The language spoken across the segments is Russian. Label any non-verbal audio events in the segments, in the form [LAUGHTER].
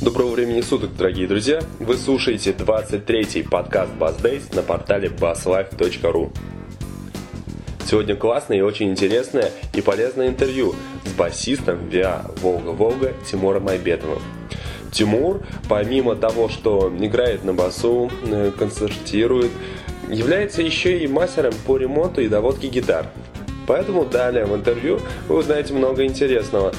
Доброго времени суток, дорогие друзья! Вы слушаете 23-й подкаст Bass Days на портале basslife.ru Сегодня классное и очень интересное и полезное интервью с басистом VIA Волга-Волга Тимуром Айбетовым. Тимур, помимо того, что играет на басу, э, концертирует, является еще и мастером по ремонту и доводке гитар. Поэтому далее в интервью вы узнаете много интересного.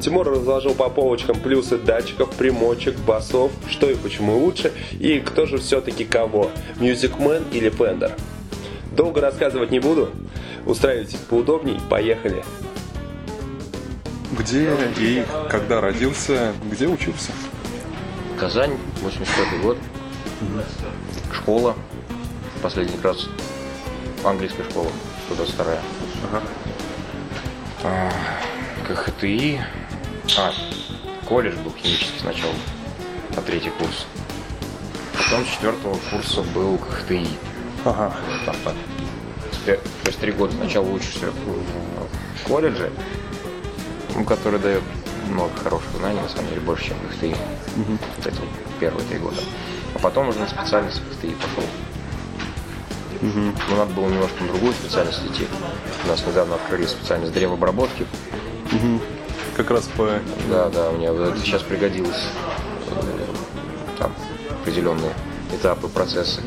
Тимур разложил по полочкам плюсы датчиков, примочек, басов, что и почему лучше, и кто же все-таки кого, Music Man или Fender. Долго рассказывать не буду, устраивайтесь поудобней, поехали. Где и когда родился, где учился? Казань, 85 год. Школа. Последний раз английская школа, 122 Ага. А, КХТИ. А, колледж был химический сначала, на третий курс. Потом с четвертого курса был КХТИ. Ага. Там так. То есть три года сначала учишься в колледже, ну, который дает много хороших знаний, на самом деле, больше, чем КХТИ. Угу. Вот эти первые три года. А потом уже на специальность КХТИ пошел. Угу. Но надо было немножко на другую специальность идти. У нас недавно открыли специальность древообработки. Угу. Как раз по... Да, да, это сейчас пригодилось. Там определенные этапы, процессы.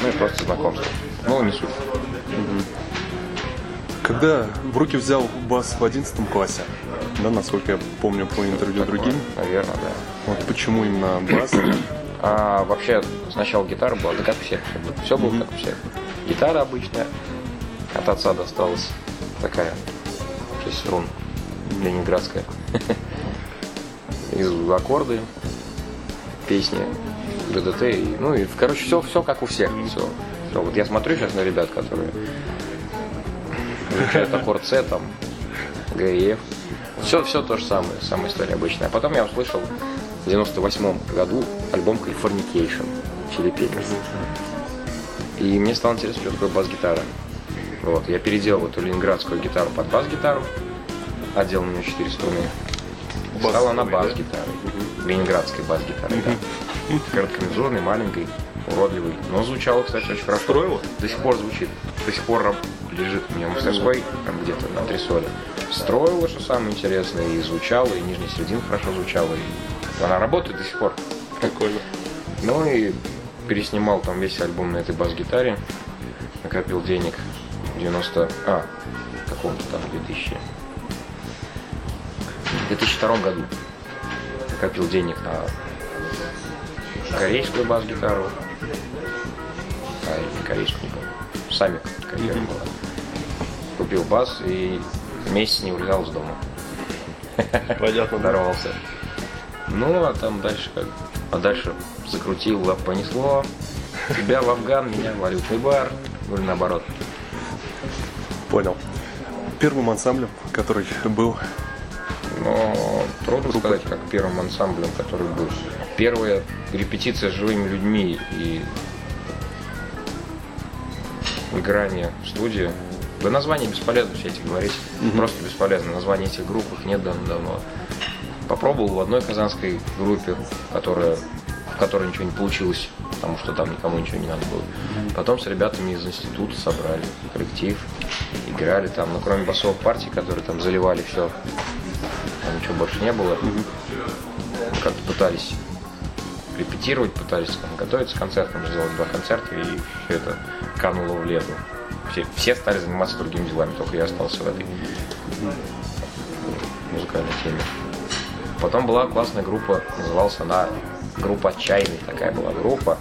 Ну и просто знакомство. Ну, не суть. Угу. Когда в руки взял бас в 11 классе, да, насколько я помню по интервью другим. Наверное, да. Вот почему именно бас? А вообще сначала гитара была, да как у всех. Все было как у всех. Гитара обычная, от отца досталась такая, 6 струн, ленинградская. [LAUGHS] Из аккорды, песни, ДДТ, и, ну и, короче, все, все как у всех. Все. все. Вот я смотрю сейчас на ребят, которые изучают аккорд С, там, ГФ. Все, все то же самое, самая история обычная. А потом я услышал в 98 году альбом Californication Филиппин. И мне стало интересно, что такое бас-гитара. Вот, я переделал эту ленинградскую гитару под бас-гитару, одел на нее 4 струны. Стала на бас-гитарой. Да? Ленинградской бас-гитарой, да. [LAUGHS] Короткометражной, маленькой, уродливый. Но звучало, кстати, очень хорошо. Строило? До сих пор звучит. До сих пор лежит у меня в мастерской, там где-то на три соли. Строила, что самое интересное, и звучало, и нижняя середина хорошо звучала, и она работает до сих пор. Прикольно. Ну и переснимал там весь альбом на этой бас-гитаре. Накопил денег в 90... А, каком-то там 2000... В 2002 году накопил денег на корейскую бас-гитару. А, или корейскую, не помню. Сами карьера была. Купил бас и месяц не улетал из дома. Понятно. Здоровался. Ну, а там дальше как а дальше закрутил, понесло. Тебя в Афган, меня в валютный бар. Ну или наоборот. Понял. Первым ансамблем, который был но трудно Группа. сказать, как первым ансамблем, который был. Первая репетиция с живыми людьми и играние в студии. Да название бесполезно все эти говорить. Угу. Просто бесполезно. Название этих групп их нет давно-давно. Попробовал в одной казанской группе, которая, в которой ничего не получилось, потому что там никому ничего не надо было. Потом с ребятами из института собрали коллектив, играли там, но кроме басовых партий, которые там заливали все, там ничего больше не было. Как-то пытались репетировать, пытались там, готовиться к концертам, сделать два концерта, и все это кануло в лету. Все, все стали заниматься другими делами, только я остался в этой музыкальной теме. Потом была классная группа, называлась она группа «Отчаянный», такая была группа.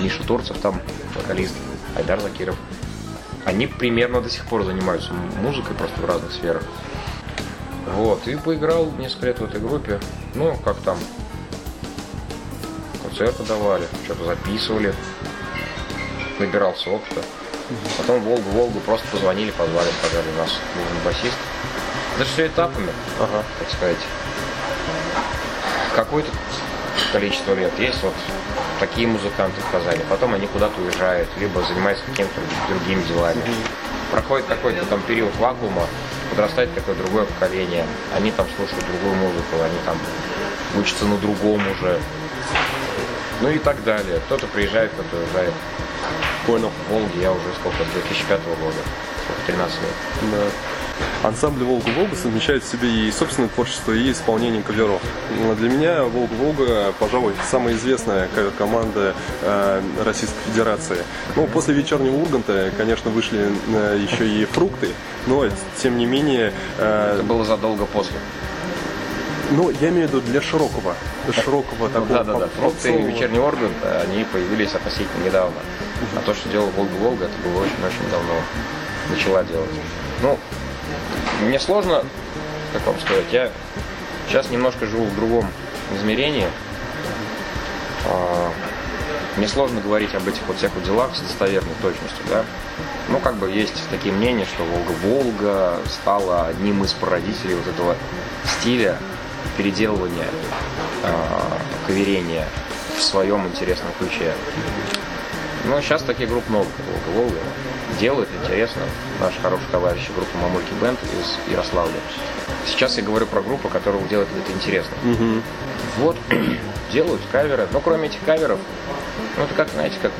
Миша Турцев там, вокалист, Айдар Закиров. Они примерно до сих пор занимаются музыкой, просто в разных сферах. Вот, и поиграл несколько лет в этой группе. Ну, как там, концерты давали, что-то записывали, набирался опыта. Потом Волгу-Волгу просто позвонили, позвали, сказали, у нас нужен басист. Это все этапами, ага. так сказать. Какое-то количество лет есть вот такие музыканты в Казани. Потом они куда-то уезжают, либо занимаются какими-то другими делами. Проходит какой-то там период вакуума, подрастает какое-то другое поколение. Они там слушают другую музыку, они там учится на другом уже. Ну и так далее. Кто-то приезжает, кто-то уезжает. Понял. В Волге я уже сколько, с 2005 года, сколько, 13 лет. Да. Ансамбль «Волга-Волга» совмещает в себе и собственное творчество, и исполнение каверов. Для меня «Волга-Волга», пожалуй, самая известная кавер-команда э, Российской Федерации. Ну, после «Вечернего Урганта», конечно, вышли э, еще и «Фрукты», но, тем не менее, э, Это было задолго после. Ну, я имею в виду для широкого, для широкого такого Да, да, да. Фрукты и вечерний орган, они появились относительно недавно. А то, что делал Волга-Волга, это было очень-очень давно. Начала делать. Ну, мне сложно, как вам сказать, я сейчас немножко живу в другом измерении. А, Мне сложно говорить об этих вот всех вот делах с достоверной точностью, да. Ну, как бы есть такие мнения, что Волга-Волга стала одним из прародителей вот этого стиля переделывания, а, каверения в своем интересном ключе. Ну, сейчас таких групп много, как Волга-Волга. Делают интересно. Наши хорошие товарищи группа Мамульки Бенд из Ярославля. Сейчас я говорю про группу, которая делает это интересно. Мгм. Вот, [CLEARS THROAT] делают каверы. Но кроме этих каверов, ну это как, знаете, как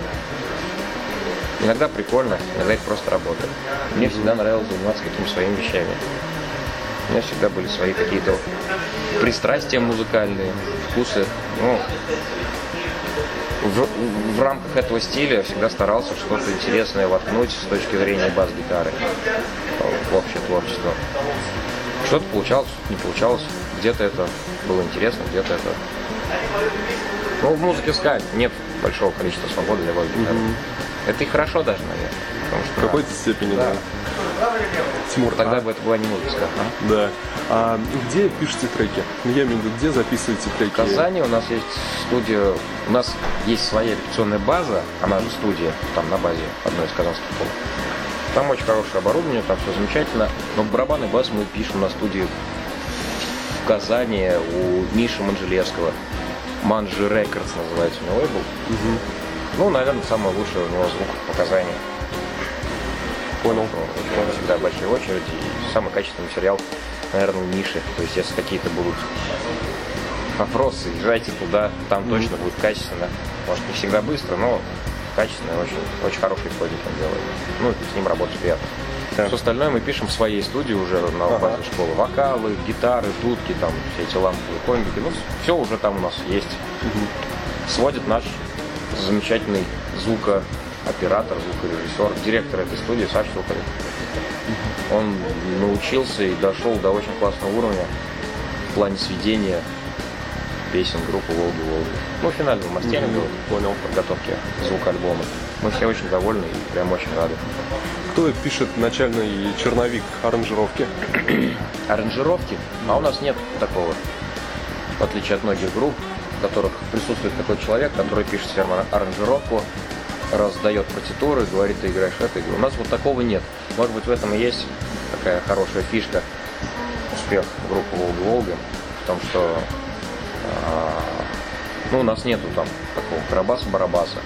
иногда прикольно, иногда это просто работает. Мне всегда нравилось заниматься какими-то своими вещами. У меня всегда были свои какие-то пристрастия музыкальные, вкусы. Ну, в, в рамках этого стиля я всегда старался что-то интересное воткнуть с точки зрения бас-гитары в общее творчество. Что-то получалось, что-то не получалось. Где-то это было интересно, где-то это... Ну, в музыке ска нет большого количества свободы для бас-гитары. Это и хорошо даже, наверное. Потому В что какой-то степени, да. Да. Тимур, тогда а- бы это была не музыка ска. а? Да. А где пишете треки? Я имею в виду, где записываете треки? В Казани у нас есть студия, у нас есть своя репетиционная база, она же студия, там на базе одной из казанских школ. Там очень хорошее оборудование, там все замечательно. Но барабан и бас мы пишем на студии в Казани у Миши Манжелевского. Манжи Рекордс называется у него лейбл. Ну, наверное, самый лучший у него звук по Казани. Понял. Него всегда большие очереди. И самый качественный материал, наверное, у Миши. То есть, если какие-то будут вопросы, езжайте туда, там точно будет качественно. Может, не всегда быстро, но качественно, очень, очень хороший исходник он делает. Ну, с ним работать приятно. Так. Все остальное мы пишем в своей студии уже на Ага. базе школы. Вокалы, гитары, дудки, там все эти ламповые комбики. Ну, все уже там у нас есть. Сводит наш замечательный звукооператор, звукорежиссер, директор этой студии Саша Сухарев. Он научился и дошел до очень классного уровня в плане сведения песен группы Волги Волги. Ну, финального мастеринга, Мгм, понял. подготовки звука альбома. Мы все очень довольны и прям очень рады. Кто пишет начальный черновик аранжировки? [CLEARS THROAT] Аранжировки, а у нас нет такого, в отличие от многих групп, в которых присутствует такой человек, который пишет всем ара- аранжировку, раздает партитуры, говорит, ты играешь игру. У нас вот такого нет. Может быть, в этом и есть такая хорошая фишка, успех группы Волга-Волга, в том, что а, ну, у нас нету там такого карабаса-барабаса.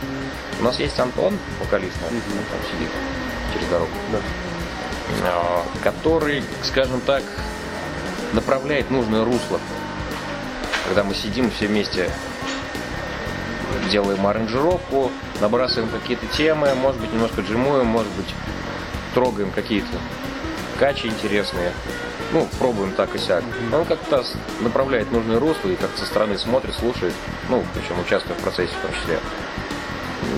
У нас есть Антон, вокалист, он там сидит через дорогу, Да. а, который, скажем так, направляет нужное русло. Когда мы сидим все вместе, делаем аранжировку, набрасываем какие-то темы, может быть, немножко джимуем, может быть, трогаем какие-то качи интересные. Ну, пробуем так и сяк. Он как-то направляет нужное русло и как-то со стороны смотрит, слушает, ну, причем участвует в процессе в том числе.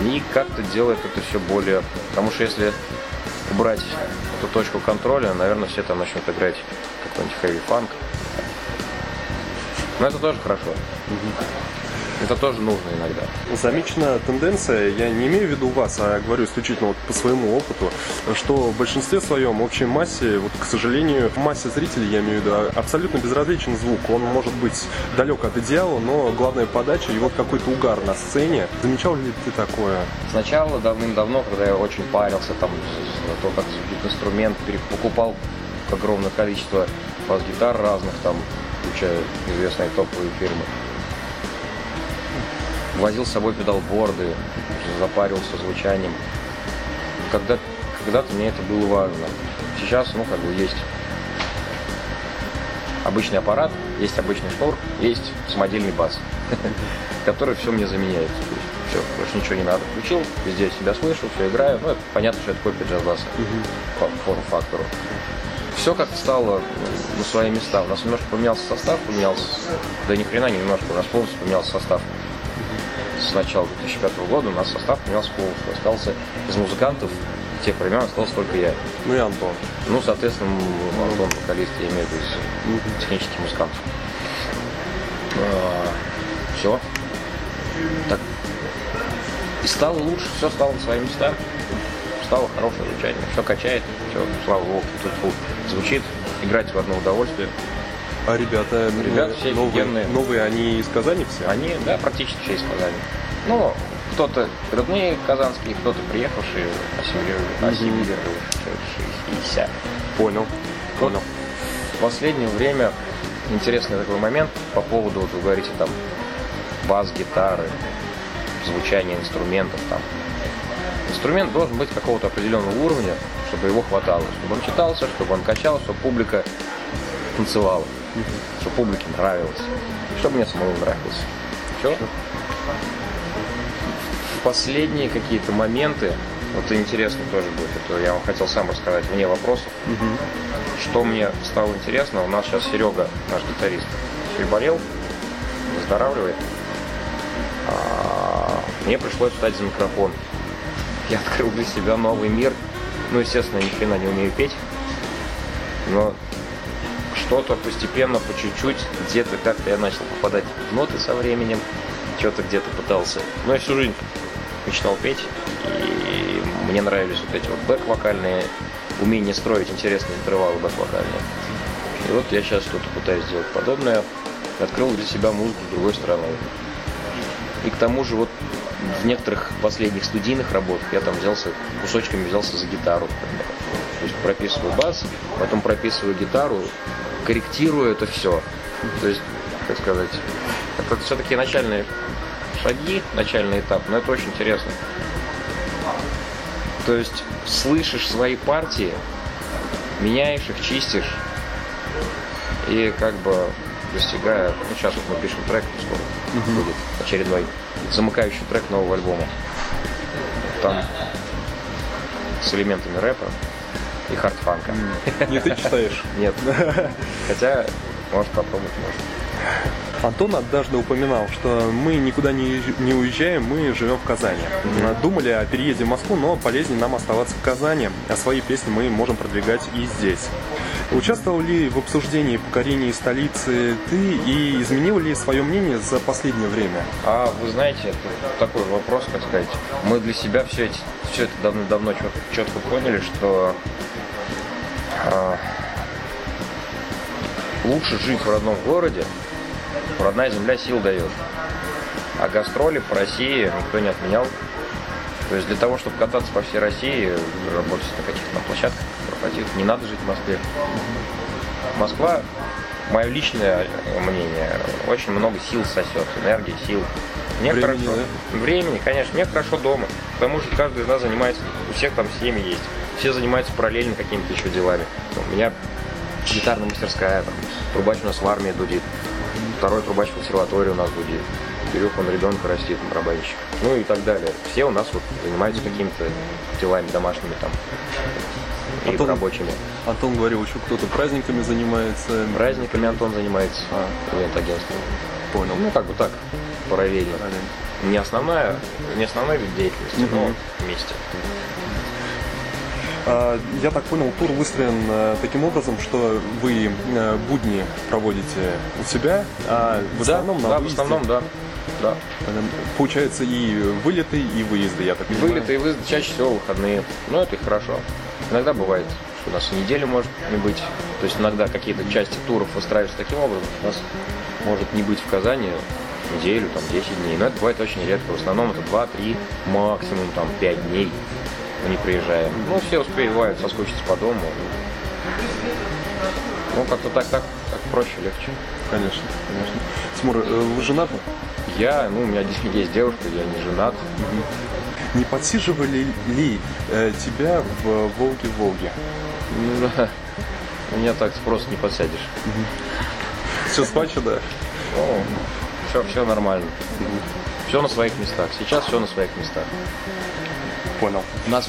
И как-то делает это все более... Потому что если убрать эту точку контроля, наверное, все там начнут играть какой-нибудь heavy фанк. Но это тоже хорошо. Это тоже нужно иногда. Замечена тенденция, я не имею в виду вас, а говорю исключительно вот по своему опыту, что в большинстве своем, общей массе, вот, к сожалению, в массе зрителей, я имею в виду, абсолютно безразличен звук. Он может быть далек от идеала, но главная подача и вот какой-то угар на сцене. Замечал ли ты такое? Сначала давным-давно, когда я очень парился там то, как звучит инструмент, покупал огромное количество бас-гитар разных, там, включая известные топовые фирмы. Возил с собой педалборды, запарился звучанием. Когда, когда-то мне это было важно. Сейчас, ну, как бы есть обычный аппарат, есть обычный шнур, есть самодельный бас, [LAUGHS] который все мне заменяет. Все, больше ничего не надо. Включил, везде себя слышу, все играю. Ну, это понятно, что это копия джаз-баса по форм-фактору. Все как-то стало на свои места. У нас немножко поменялся состав, поменялся, да ни хрена не немножко, у нас полностью поменялся состав. С начала 2005 года у нас состав поменялся полностью. Остался из музыкантов тех времен остался только я. Ну и Антон. Ну, соответственно, Антон, вокалист, я имею в виду из технических музыкантов. Все. Так. И стало лучше, все стало на свои места. Стало хорошее звучание. Все качает, все, слава богу, тут звучит, играть в одно удовольствие. А ребята, Ребята все новые, офигенные. новые, они из Казани все? Они, да, практически все из Казани. Ну, кто-то родные казанские, кто-то приехавшие, ассимилировавшиеся. Понял. Понял. В последнее время интересный такой момент по поводу, вот вы говорите, там, бас, гитары, звучание инструментов там. Инструмент должен быть какого-то определенного уровня, чтобы его хватало, чтобы он читался, чтобы он качал, чтобы публика танцевала, чтобы публике нравилось, чтобы мне самому нравилось. Все. Последние какие-то моменты, вот интересно тоже будет, это я вам хотел сам рассказать вне вопросов. Что мне стало интересно, у нас сейчас Серега, наш гитарист, переболел, выздоравливает. А, мне пришлось встать за микрофон. Я открыл для себя новый мир. Ну, естественно, ни хрена не умею петь. Но что-то постепенно, по чуть-чуть, где-то как-то я начал попадать в ноты со временем. Что-то где-то пытался. Но я всю жизнь мечтал петь. И мне нравились вот эти вот бэк-вокальные, умение строить интересные интервалы бэк-вокальные. И вот я сейчас что-то пытаюсь сделать подобное. Открыл для себя музыку с другой стороны. И к тому же вот в некоторых последних студийных работах я там взялся, кусочками взялся за гитару. например. То есть прописываю бас, потом прописываю гитару, корректирую это все. То есть, как сказать, это все-таки начальные шаги, начальный этап, но это очень интересно. То есть слышишь свои партии, меняешь их, чистишь, и как бы достигая, ну сейчас вот мы пишем трек, скоро будет очередной замыкающий трек нового альбома. Там с элементами рэпа и хардфанка. Не ты читаешь? Нет. Хотя, может попробовать, может. Антон однажды упоминал, что мы никуда не, не уезжаем, мы живем в Казани. Думали о переезде в Москву, но полезнее нам оставаться в Казани, а свои песни мы можем продвигать и здесь. Участвовал ли в обсуждении покорения столицы ты и изменил ли свое мнение за последнее время? А вы знаете, такой вопрос, как сказать. Мы для себя все, эти, все это давно-давно четко, четко поняли, что лучше жить в родном городе, родная земля сил дает. А гастроли по России никто не отменял. То есть для того, чтобы кататься по всей России, работать на каких-то площадках, корпоративах, не надо жить в Москве. Москва, мое личное мнение, очень много сил сосет, энергии, сил. Мне Времени, хорошо. Времени, конечно. Мне хорошо дома. Потому что каждый из нас занимается, у всех там семьи есть. Все занимаются параллельно какими-то еще делами. У меня гитарная мастерская, там, трубач у нас в армии дудит. Второй трубач в консерватории у нас дудит. Кирюх, он ребенка растит, барабанщик. Ну и так далее. Все у нас вот занимаются какими-то делами домашними там. И Антон- рабочими. Антон говорил, еще кто-то праздниками занимается. Праздниками Антон занимается. А, Ивент-агентством. понял. Ну, как бы так, параллельно. Параллельно. Не основная, не основной вид деятельности, но Мгм. вместе. А, Я так понял, тур выстроен э, таким образом, что вы э, будни проводите у себя, а в основном на да, в выезде. основном, да. Да. Получается и вылеты, и выезды, я так понимаю. Вылеты и выезды чаще всего выходные. Но это и хорошо. Иногда бывает, что у нас и неделю может не быть. То есть иногда какие-то части туров выстраиваются таким образом, что у нас может не быть в Казани неделю, там, 10 дней. Но это бывает очень редко. В основном это 2-3, максимум там 5 дней не приезжаем. Ну, все успевают соскучиться по дому. Ну, как-то так, так, так проще, легче. Конечно, конечно. Тимур, э, вы женаты? Я, ну, у меня действительно есть девушка, я не женат. Не подсиживали ли э, тебя в Волге-Волге? Меня так просто не подсядешь. Все схвачено? Ну, все, все нормально. Все на своих местах. Сейчас все на своих местах. Понял. У нас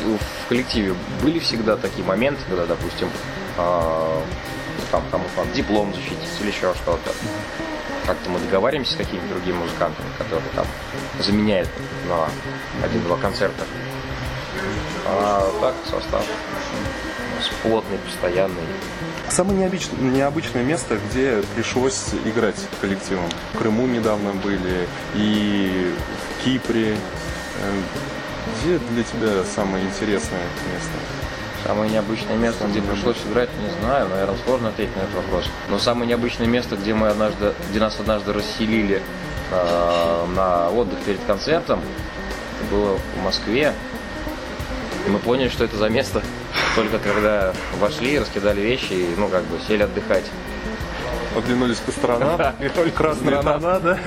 в, коллективе были всегда такие моменты, когда, допустим, а, там кому там диплом защитить или еще что-то. Как-то мы договариваемся с какими-то другими музыкантами, которые там заменяют на один-два концерта. А так состав плотный, постоянный. Самое необычное, необычное место, где пришлось играть коллективом. В Крыму недавно были и в Кипре. Где для тебя самое интересное место? Самое необычное место, где пришлось играть, не знаю, наверное, сложно ответить на этот вопрос. Но самое необычное место, где мы однажды, где нас однажды расселили э, на отдых перед концертом, это было в Москве. И мы поняли, что это за место [LAUGHS] только когда вошли, раскидали вещи и, ну, как бы, сели отдыхать. Оглянулись по сторонам. Красная тона, да?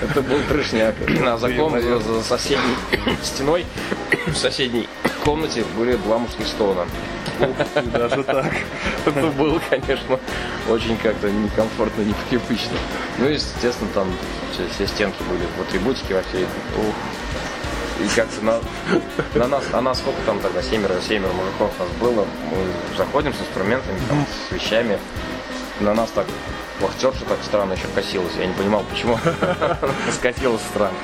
Это был крышняк. А за, соседней стеной, в соседней комнате были два мужских стона. Даже так. Это было, конечно, очень как-то некомфортно, непривычно. Ну, и, естественно, там все, все стенки были в атрибутике во всей. Ух. И как-то на, на нас, а нас сколько там тогда, семеро, семеро мужиков нас было, мы заходим с инструментами, там, с вещами, на нас так вахтерша так странно еще косилась, я не понимал, почему [LAUGHS] скосилась странно.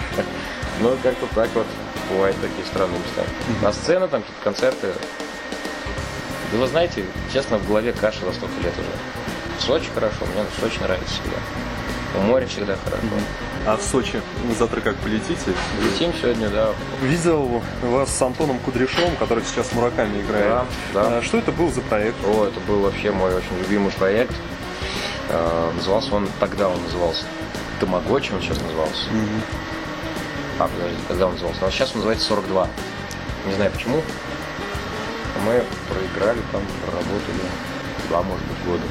Ну, как-то так вот, бывают такие странные места. На сцены, там какие-то концерты, да вы знаете, честно, в голове каша за столько лет уже. В Сочи хорошо, мне в Сочи нравится всегда. У моря всегда хорошо. А в Сочи завтра как полетите? Летим сегодня, да. Видел вас с Антоном Кудряшовым, который сейчас Мураками играет. Да, да. А Что это был за проект? О, это был вообще мой очень любимый проект. Э, Назывался он, тогда он назывался Тамагочи, он сейчас назывался. А, подожди, когда он назывался? А сейчас он называется 42. Не знаю почему. Мы проиграли там, проработали два, может быть, года.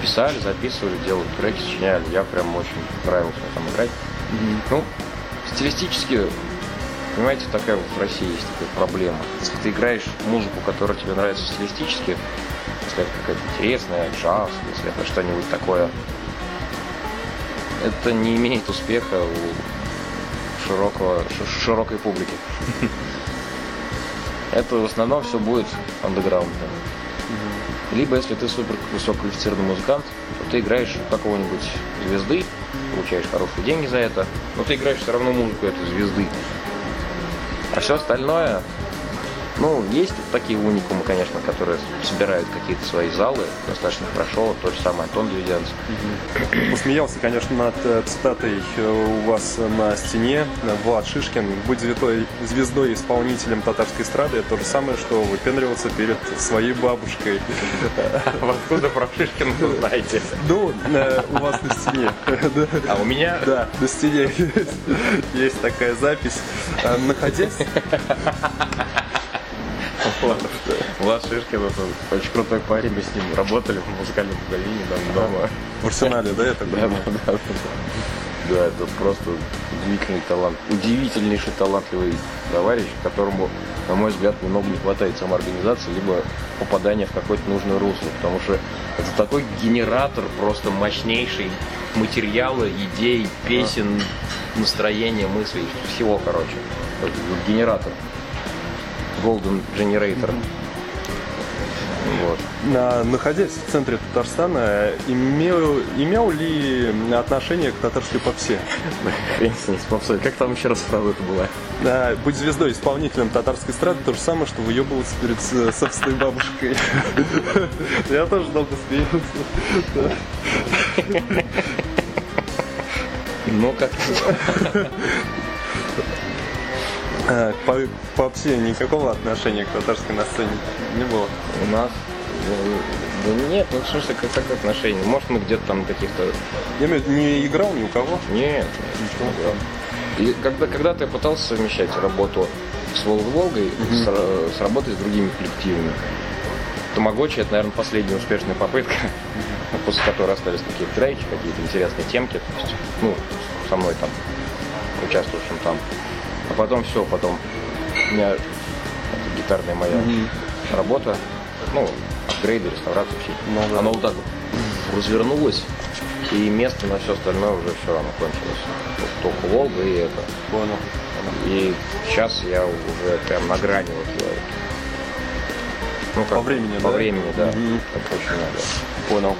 Писали, записывали, делали треки, сочиняли. Я прям очень нравился там играть. Ну, стилистически, понимаете, такая вот в России есть такая проблема. Если ты играешь музыку, которая тебе нравится стилистически, если это какая-то интересная, джаз, если это что-нибудь такое, это не имеет успеха у широкого, широкой публики. [LAUGHS] Это в основном все будет андеграундом. Либо если ты супер высококвалифицированный музыкант, то ты играешь какого-нибудь звезды, получаешь хорошие деньги за это, но ты играешь все равно музыку этой звезды. А все остальное, ну, есть такие уникумы, конечно, которые собирают какие-то свои залы достаточно хорошо, тот же самый Антон Дивиденс. Посмеялся, конечно, над э, цитатой э, у вас на стене. Влад Шишкин. Быть звездой, звездой исполнителем татарской эстрады, это то же самое, что выпендриваться перед своей бабушкой. Откуда про Шишкина вы знаете? Ну, э, у вас на стене. А у меня Да, на стене есть, такая запись. А, Находясь... Влад Шишкин, это очень крутой парень, мы с ним работали в музыкальном магазине там дома. В арсенале, да, так Да, да, да, да. Это просто удивительный талант, удивительнейший талантливый товарищ, которому, на мой взгляд, немного не хватает самоорганизации, либо попадания в какое-то нужное русло, потому что это такой генератор просто мощнейший материала, идей, песен, настроения, мыслей, всего, короче. Генератор. Golden Generator. Вот. На- Находясь в центре Татарстана, имел, имел ли отношение к татарской попсе? [LAUGHS] Хрен с ней, с попсой. Как там еще раз фраза это была? Да, быть звездой, исполнителем татарской эстрады, то же самое, что выебываться перед с- собственной бабушкой. [LAUGHS] Я тоже долго смеялся. [LAUGHS] Ну, как по- к попсе никакого отношения к татарской на сцене не было. у нас... ну, Да нет, ну в смысле, как, как отношения? Может, мы где-то там каких-то... Я имею в виду, не играл ни у кого. Нет, ничего. И когда, когда-то я пытался совмещать работу с Волг Волгой с, ра- с работой с другими коллективами. Тамагочи это, наверное, последняя успешная попытка, после которой остались какие-то треки, какие-то интересные темки. То есть, ну, со мной там, участвовавшим там. А потом все, потом у меня это гитарная моя работа, ну, апгрейды, реставрации все. Ну да. Оно вот так вот развернулось, и место на все остальное уже все равно кончилось. Только только Волга и это. Понял. И сейчас я уже прям на грани вот я- ну, как По времени, по да? времени, да. Мгм. Так очень много. Понял.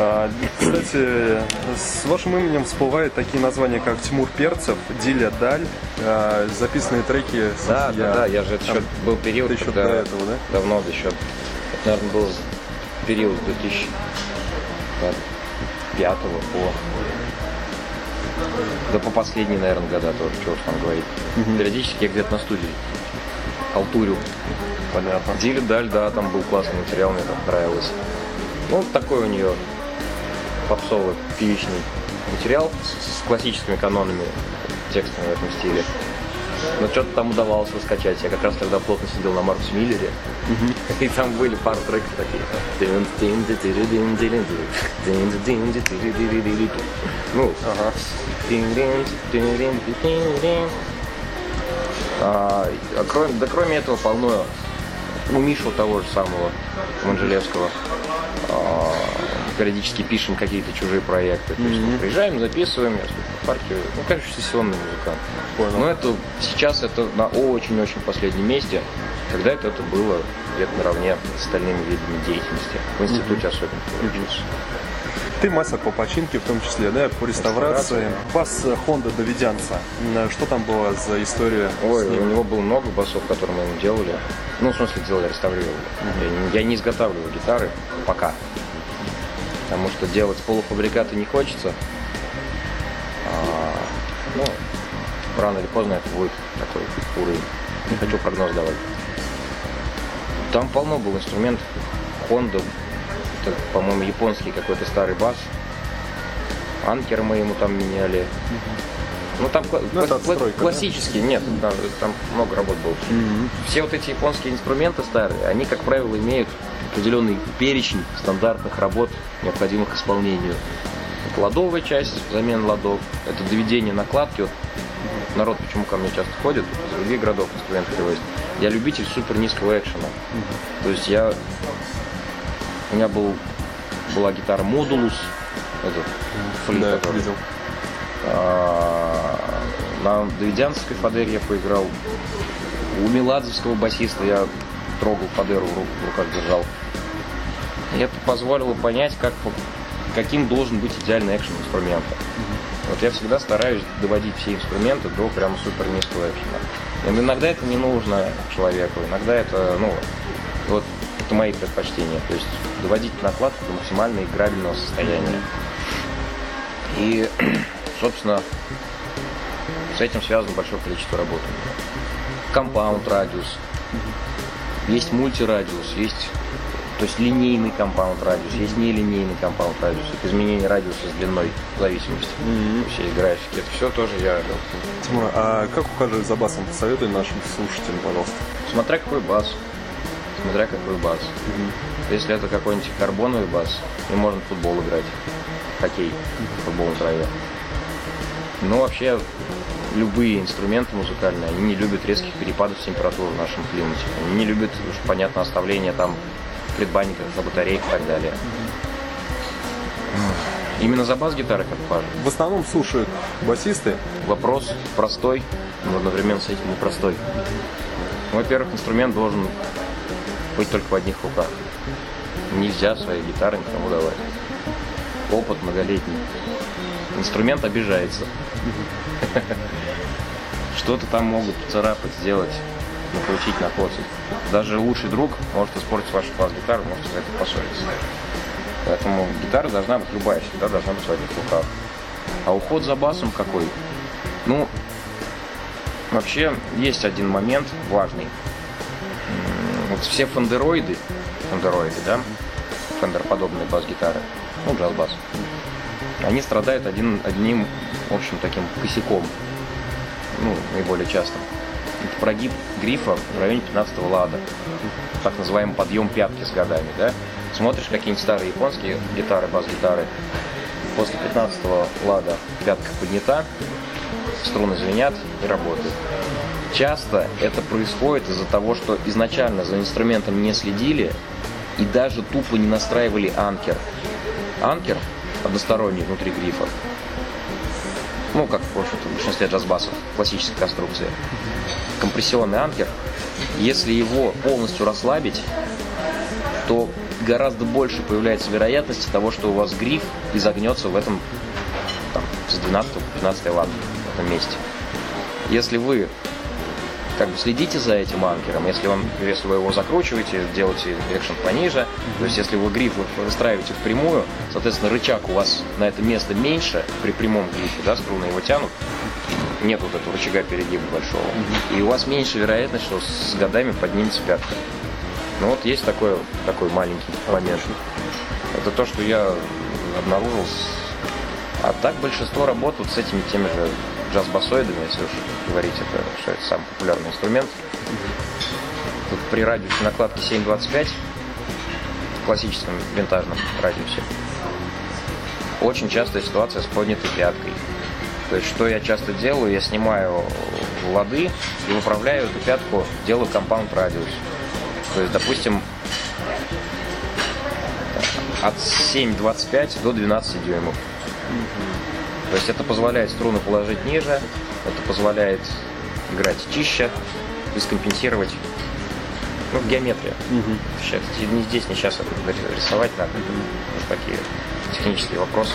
А, кстати, с вашим именем всплывают такие названия, как Тимур Перцев, Диля Даль, а, записанные треки. Да, я- да, да, я же это еще был период, еще когда до этого, да? давно еще, это, наверное, был период 2005 по да по последние, наверное, года тоже, чего уж там говорить. Периодически я где-то на студии халтурю. Понятно. Дили Даль, да, там был классный материал, мне там нравилось. Ну, такой у нее попсовый певичный материал с, с классическими канонами, текстами в этом стиле. Но что-то там удавалось раскачать. Я как раз тогда плотно сидел на Маркус Миллере. [LAUGHS] И там были пару треков такие. Ну, Ага. а, а кроме, да кроме этого полно у Мишу того же самого Манжелевского а, периодически пишем какие-то чужие проекты. То есть мы приезжаем, записываем, я в парке. Ну, короче, сессионный музыкант. Понял. Но это сейчас это на очень-очень последнем месте, когда это, это было где-то наравне с остальными видами деятельности. В институте особенно. получилось. Ты мастер по починке, в том числе, да, по реставрации. Бас э, Honda Давидянца. М, Что там было за история Ой, у него было много басов, которые мы ему делали. Ну, в смысле, делали, реставрировали. Я, не- я не изготавливаю гитары пока. Потому что делать полуфабрикаты не хочется. А, ну, рано или поздно это будет такой уровень. Не хочу прогноз давать. Там полно было инструментов. Honda, это, по-моему, японский какой-то старый бас. Анкер мы ему там меняли. Ну там кла- Ну, это кла- отстройка, да? классические, нет, там, там много работ было. Все вот эти японские инструменты старые, они, как правило, имеют определенный перечень стандартных работ, необходимых к исполнению. Это ладовая часть, замена ладов, это доведение накладки. Вот народ почему ко мне часто ходит, из других городов инструменты привозят. Я любитель супер низкого экшена. То есть я... У меня был, была гитара Modulus, этот, флит, Да, который- видел. а, На Давидянской фадере я поиграл. У Меладзовского басиста я трогал фадеру в ру- в руках держал. И это позволило понять, как, каким должен быть идеальный экшен инструмента. Вот я всегда стараюсь доводить все инструменты до прям супер низкого экшена. И иногда это не нужно человеку, иногда это, ну, вот это мои предпочтения. То есть доводить накладку до максимально играбельного состояния. И, [CLEARS THROAT] собственно, с этим связано большое количество работы. Compound радиус, есть мультирадиус, есть то есть линейный compound радиус, есть нелинейный compound радиус, это изменение радиуса с длиной в зависимости. Все есть графики, это все тоже я Тимур, а как ухаживать за басом? Посоветуй нашим слушателям, пожалуйста. Смотря какой бас. Смотря какой бас. Если это какой-нибудь карбоновый бас, и можно в футбол играть. Хоккей. Футбол на траве. Но вообще любые инструменты музыкальные, они не любят резких перепадов температуры в нашем климате. Они не любят, уж понятно, оставления там предбанниках, на батарейках и так далее. Именно за бас-гитары как важно. В основном слушают басисты. Вопрос простой, но одновременно с этим непростой. Во-первых, инструмент должен быть только в одних руках. Нельзя свои гитары никому давать. Опыт многолетний. Инструмент обижается. [LAUGHS] Что-то там могут царапать, сделать, накрутить, накоцать. Даже лучший друг может испортить вашу бас-гитару, может за это поссориться. Поэтому гитара должна быть любая, всегда должна быть в одних руках. А уход за басом какой? Ну, вообще есть один момент важный. Вот все фендероиды, фендероиды, да, фендер-подобные бас-гитары, ну, джаз-бас, они страдают один, одним, в общем, таким косяком, ну, наиболее частым. Это прогиб грифа в районе 15 лада, так называемый подъем пятки с годами, да. Смотришь какие-нибудь старые японские гитары, бас-гитары, после 15 лада пятка поднята, струны звенят и работают. Часто это происходит из-за того, что изначально за инструментом не следили, и даже тупо не настраивали анкер. Анкер односторонний внутри грифа. Ну, как в общем-то, в большинстве джазбасов, классической конструкции. Компрессионный анкер, если его полностью расслабить, то гораздо больше появляется вероятности того, что у вас гриф изогнется в этом там, с 12 по 15 лад в этом месте. Если вы как бы следите за этим анкером, если, он, если вы его закручиваете, делаете экшен пониже, то есть если вы гриф выстраиваете впрямую, соответственно, рычаг у вас на это место меньше при прямом грифе, да, струны его тянут, нет вот этого рычага перегиба большого, и у вас меньше вероятность, что с годами поднимется пятка. Ну вот есть такой, такой маленький момент. Это то, что я обнаружил. А так большинство работают с этими теми же джаз-басоидами, если уж говорить, это, что это самый популярный инструмент. Тут при радиусе накладки 7.25, в классическом винтажном радиусе, очень частая ситуация с поднятой пяткой. То есть, что я часто делаю, я снимаю лады и выправляю эту пятку, делаю компаунд радиус. То есть, допустим, от 7,25 до 12 дюймов. То есть это позволяет струны положить ниже, это позволяет играть чище и скомпенсировать ну, геометрия. Угу. Сейчас, не здесь, не сейчас это рисовать надо. Уж такие технические вопросы.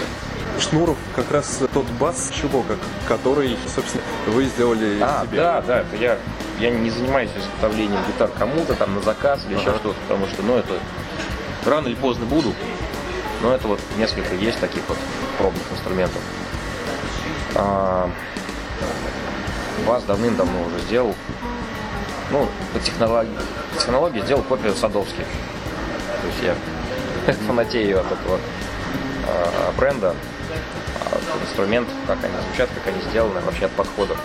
Шнуров как раз тот бас, чего, как, который, собственно, вы сделали а, себе. Да, да, это я, я не занимаюсь изготовлением гитар кому-то там на заказ или ага. еще что-то, потому что, ну, это рано или поздно буду. Но это вот несколько есть таких вот пробных инструментов. А, вас давным-давно уже сделал. Ну, по технологии, по технологии сделал копию Садовский. То есть я [LAUGHS] фанатею от этого а, бренда, от инструмент, как они звучат, как они сделаны, вообще от подхода.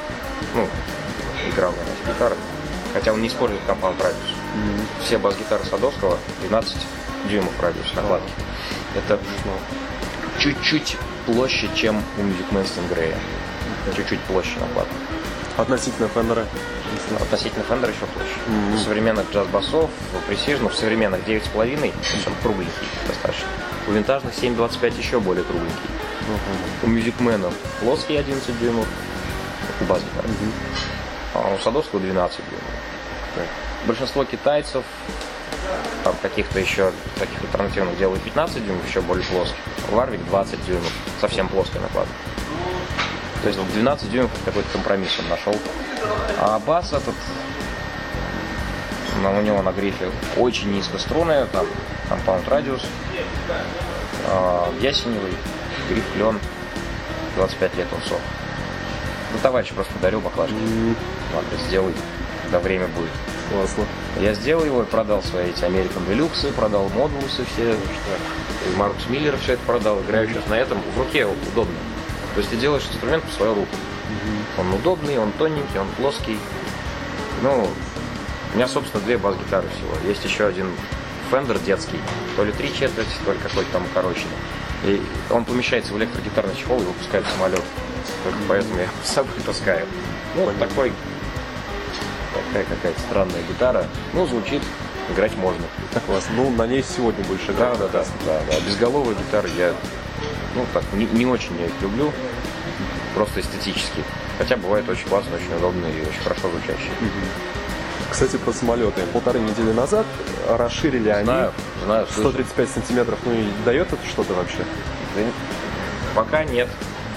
Ну, играл на этих гитарах. Хотя он не использует компаунд радиус. Mm-hmm. Все бас-гитары Садовского 12 дюймов радиус накладки. Это ну, чуть-чуть площадь, чем у Music Man Stingray. Чуть-чуть площадь накладка. Относительно Фендера? Относительно Фендера еще площадь. Mm-hmm. Современных джаз-басов, у Precision, в современных 9,5, то есть он кругленький достаточно. У винтажных 7,25 еще более кругленький. Uh-huh. У Man плоский 11 дюймов, у бас uh-huh. а у Садовского 12 дюймов. Так. Большинство китайцев там каких-то еще таких альтернативных делают 15 дюймов, еще более плоских. Варвик 20 дюймов, совсем плоская накладка. То есть 12 дюймов какой-то компромисс он нашел. А бас этот, у него на грифе очень низкострунная, там компаунд радиус, а, ясеневый, гриф клен, 25 лет он сох. Ну, товарищ просто дарю баклажки. Ладно, сделай, когда время будет. Классно. Я сделал его и продал свои эти American Deluxe, продал модулусы все, что и Маркус Миллер все это продал. Играю сейчас на этом. В руке удобно. То есть ты делаешь инструмент по свою руку. Он удобный, он тоненький, он плоский. Ну, у меня, собственно, две бас-гитары всего. Есть еще один Fender детский, то ли три четверти, то ли какой-то там укороченный. И он помещается в электрогитарный чехол и выпускает самолет. Только поэтому я с собой [LAUGHS] таскаю. Ну, вот такой такая какая-то странная гитара. Ну, звучит, играть можно. Так класс. Ну, на ней сегодня больше да, да, да, да, да. Безголовые гитары я, ну, так, не, не очень я их люблю. Просто эстетически. Хотя бывает очень классно, очень удобно и очень хорошо звучащие. Кстати, про самолеты. Полторы недели назад расширили знаю, они знаю, 135 сантиметров. Ну и дает это что-то вообще? Да, пока нет.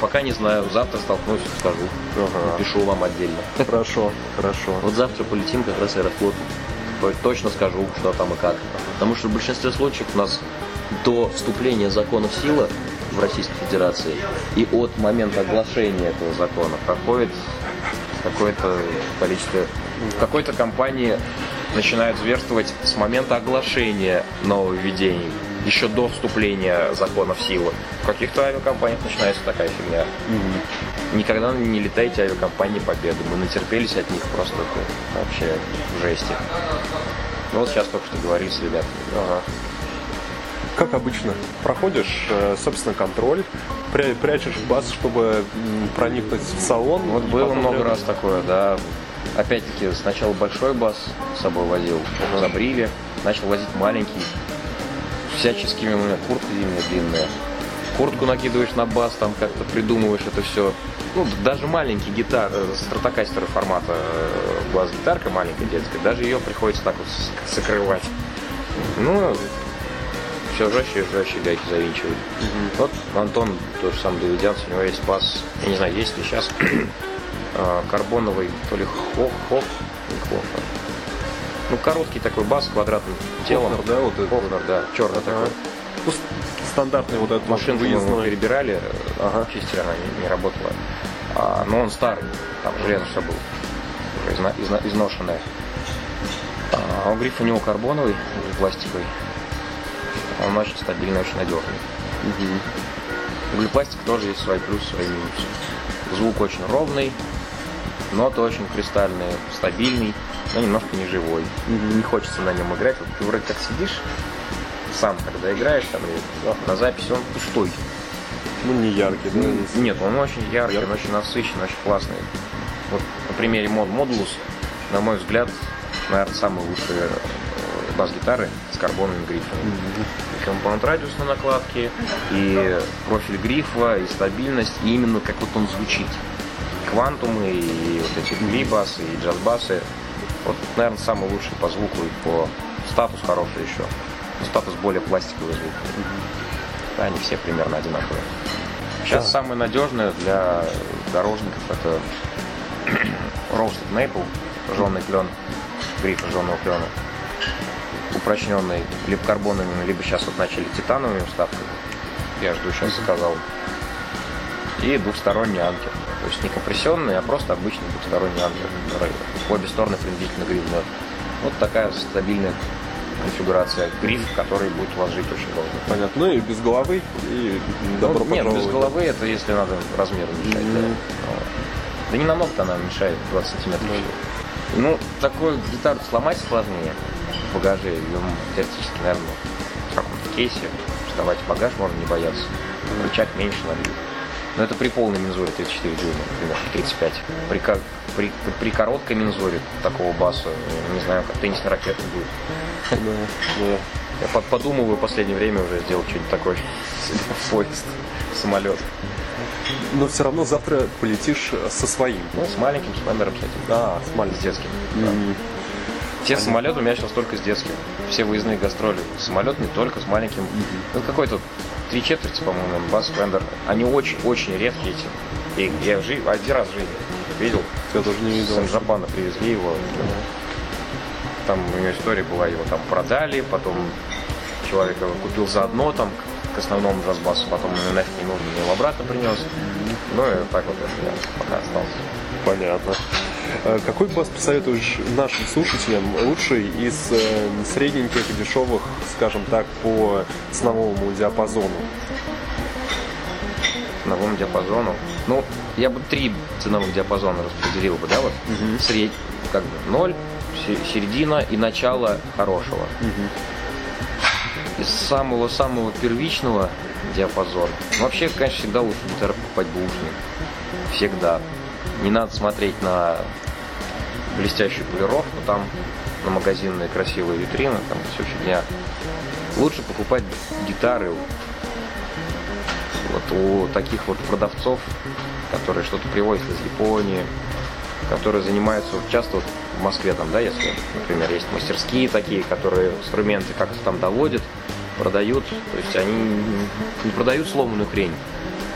Пока не знаю. Завтра столкнусь, скажу. Ага. Напишу вам отдельно. [LAUGHS] Хорошо, хорошо. Вот завтра полетим как раз аэрофлот. Точно скажу, что там и как. Потому что в большинстве случаев у нас до вступления закона в силу в Российской Федерации и от момента оглашения этого закона проходит какое-то количество... В какой-то компании начинают зверствовать с момента оглашения нововведений еще до вступления закона в силу. В каких-то авиакомпаниях начинается такая фигня. Угу. Никогда не летайте авиакомпании Победы. Мы натерпелись от них просто это вообще в жести. Ну вот сейчас только что говорили с ребятами. Ага. Как обычно, проходишь, э, собственно, контроль, прячешь бас, чтобы проникнуть в салон. Вот было много прям... раз такое, да. Опять-таки, сначала большой бас с собой возил, забрили, начал возить маленький, всяческими у меня куртка зимняя длинная. Куртку накидываешь на бас, там как-то придумываешь это все. Ну, даже маленький гитар, э, стратокастеры формата э, бас-гитарка маленькая детская, даже ее приходится так вот с- закрывать. Ну, все жестче и жестче гайки завинчивать. Вот Антон тоже сам доведенец, у него есть бас, я не знаю, есть ли сейчас, [CLEARS THROAT] э, карбоновый, то ли хох, хох, не хох. Ну, короткий такой бас с квадратным телом. Да, вот этот Хофнер, да, черный такой. Ну, стандартный вот этот Машинку мы выездной. перебирали, Ага. чистили, она не, не работала. А, но он старый, там железо все было, уже изна- изна- изношенное. А, он гриф у него карбоновый, пластиковый. Он очень стабильный, очень надежный. Углепластик тоже есть свои плюсы, свои минусы. Звук очень ровный, ноты очень кристальные, стабильный, но немножко не живой. Не хочется на нем играть. Вот ты вроде как сидишь, сам когда играешь там или на записи, он пустой. Ну, не яркий, да? Нет, он очень яркий, он очень насыщенный, очень классный. Вот на примере мод Modulus, на мой взгляд, наверное, самые лучшие э, бас-гитары с карбоновыми грифами. И компонент радиус на накладке, и профиль грифа, и стабильность, и именно как вот он звучит. Квантумы, и вот эти гри-басы, и джаз-басы. Вот, наверное, самый лучший по звуку и по статус хороший еще. Статус более пластиковый звук. Да, они все примерно одинаковые. Сейчас самое надежное для дорожников это [CLEARS THROAT] Roasted Maple, жженый клен, гриф жженого клена. Упрочненный либо карбоновыми, либо сейчас вот начали титановыми вставками. Я жду, сейчас заказал. И двухсторонний анкер. Есть не компрессионный, а просто обычный двухсторонний в обе стороны принудительно гривнет. Вот такая стабильная конфигурация. Гриф, который будет у вас жить очень долго. Понятно. Ну и без головы, и добро Ну, нет, без головы это если надо размер уменьшать. Да. Мгм. Вот. Да не намного она мешает, 20 сантиметров. всего. Ну, такую гитару сломать сложнее в багаже. Ее теоретически, наверное, в каком-то кейсе сдавать в багаж можно не бояться. Рычаг меньше налить. Но это при полной мензуре 34 дюйма, например, 35. При, при, при, при короткой мензуре такого баса, не знаю, как теннисный ракет будет. Да, да. Я под- подумываю в последнее время уже сделать что-нибудь такое в [LAUGHS] поезд, в самолет. Но все равно завтра полетишь со своим. Ну, с маленьким спамером, с этим. Да, с С маленьким. детским. Мгм. Все самолеты у меня сейчас только с детским. Все выездные гастроли. Самолет не только с маленьким. Ну, какой-то три четверти, по-моему, бас Фендер. Они очень-очень редкие эти. И я жи- один раз в жизни видел. Я тоже не видел. С Жапана привезли его. Там у него история была, его там продали, потом человек его купил заодно там к- основному джазбасу, потом нафиг не нужен, его обратно принес. Ну и так вот меня пока остался. Понятно. Э, Какой бас посоветуешь нашим слушателям лучший из э, средненьких, дешевых, скажем так, по ценовому диапазону? ценовому диапазону. Ну, я бы три ценовых диапазона распределил бы, да, вот средь, как бы ноль, се- середина и начало хорошего. Из самого-самого первичного диапазона. Вообще, конечно, всегда лучше гитару покупать бушный. Всегда. Не надо смотреть на блестящую полировку, там на магазинные красивые витрины, там все фигня. Лучше покупать гитары вот у таких вот продавцов, которые что-то привозят из Японии, которые занимаются часто вот в Москве там, да, если, например, есть мастерские такие, которые инструменты как-то там доводят, продают, то есть они не продают сломанную хрень,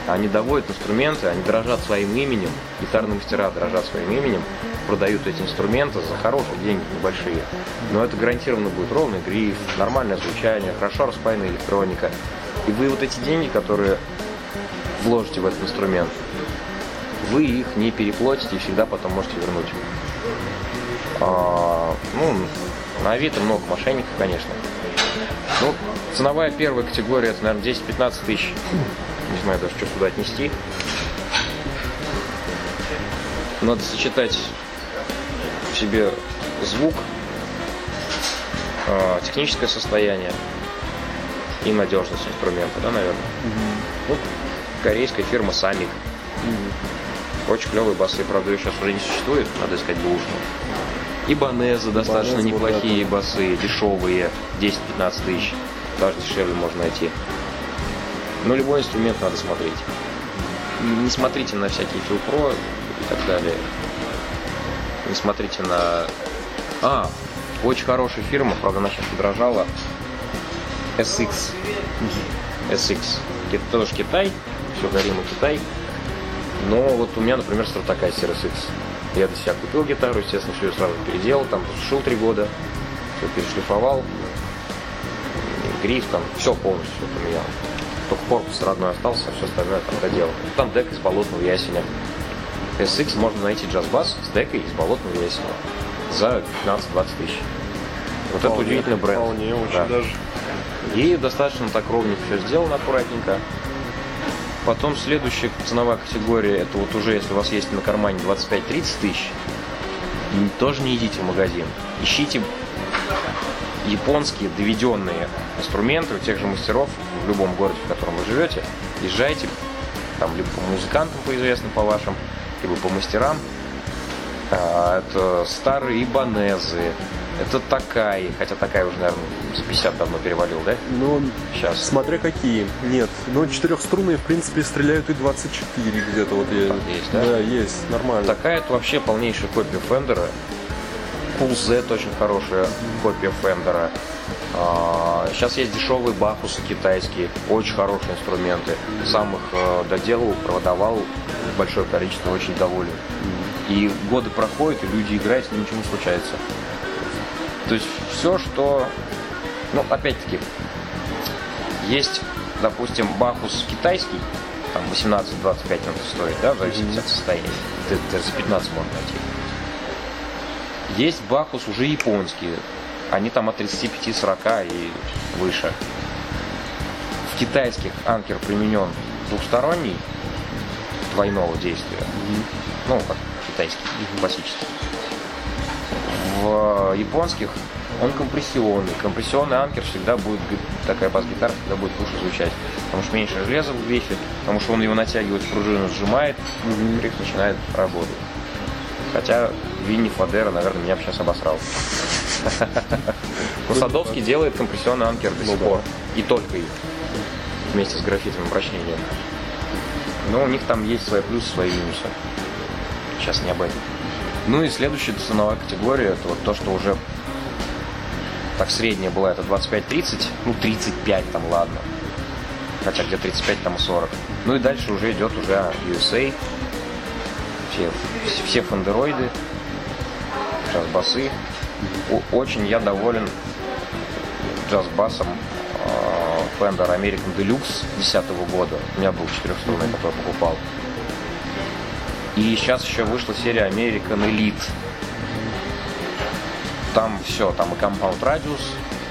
они доводят инструменты, они дорожат своим именем, гитарные мастера дорожат своим именем, продают эти инструменты за хорошие деньги, небольшие. Но это гарантированно будет ровный гриф, нормальное звучание, хорошо распаянная электроника. И вы вот эти деньги, которые вложите в этот инструмент, вы их не переплатите и всегда потом можете вернуть. А, ну, на Авито много мошенников, конечно. Ну, ценовая первая категория, это, наверное, 10-15 тысяч. Не знаю даже, что сюда отнести. Надо сочетать в себе звук, а, техническое состояние и надежность инструмента, да, наверное. Ну, корейская фирма Самик. Очень клевые басы, правда, ее сейчас уже не существует, надо искать бэушную. И Банеза достаточно Банеза, вот неплохие басы, дешевые, 10-15 тысяч. даже дешевле можно найти. Но любой инструмент надо смотреть. Не смотрите на всякие филпро и так далее. Не смотрите на... А, очень хорошая фирма, правда, она сейчас подорожала. SX. SX. Это тоже Китай, все горимый Китай. Но вот у меня, например, Stratocaster SX. Я для себя купил гитару, естественно, все ее сразу переделал, там шил три года, все перешлифовал, гриф, там все полностью поменял. Только корпус родной остался, а все остальное там доделал. Там дек из болотного ясеня. SX можно найти джаз-бас с декой из болотного ясеня за 15-20 тысяч. Вот Вполне, это удивительный бренд. Вполне, очень Да. даже. И достаточно так ровненько все сделано, аккуратненько. Потом следующая ценовая категория, это вот уже если у вас есть на кармане 25-30 тысяч, тоже не идите в магазин. Ищите японские доведенные инструменты у тех же мастеров в любом городе, в котором вы живете. Езжайте там либо по музыкантам, по известным по вашим, либо по мастерам. А, Это старые ибанезы, это такая, хотя такая уже, наверное, с 50 давно перевалил, да? Ну, Сейчас. смотря какие. Нет. Ну, четырехструнные, в принципе, стреляют и 24 где-то. Вот я... Есть, да? Да, есть. Нормально. Такая это вообще полнейшая копия Фендера. Cool Z очень хорошая копия Фендера. А, Сейчас есть дешевые бахусы китайские, очень хорошие инструменты. Сам их э, доделал, продавал большое количество, очень доволен. И годы проходят, и люди играют, с ним ничего не случается. То есть все, что... Ну, опять-таки, есть, допустим, бахус китайский, там 18-25 он стоит, да, в зависимости от состояния. Ты, ты за 15 можно найти. Есть бахус уже японские. Они там от 35-40 и выше. В китайских анкер применен двухсторонний двойного действия. Ну, как китайский, классический. В японских он компрессионный. Компрессионный анкер всегда будет, такая бас-гитара всегда будет лучше звучать. Потому что меньше железа весит, потому что он его натягивает в пружину, сжимает, и риф начинает работать. Хотя Винни Фадера, наверное, меня бы сейчас обосрал. [LAUGHS] Но Садовский делает компрессионный анкер до сих пор. И только их. Вместе с графитовым обращением. Но у них там есть свои плюсы, свои минусы. Сейчас не об этом. Ну и следующая ценовая категория, это вот то, что уже так средняя была, это 25-30, ну 35 там, ладно. Хотя где 35, там и 40. Ну и дальше уже идет уже USA, все, все фандероиды, джаз-басы. О- Очень я доволен джаз-басом э, Fender American Deluxe 2010 года. У меня был четырехструнный, который покупал. И сейчас еще вышла серия American Elite. Там все, там и Compound Radius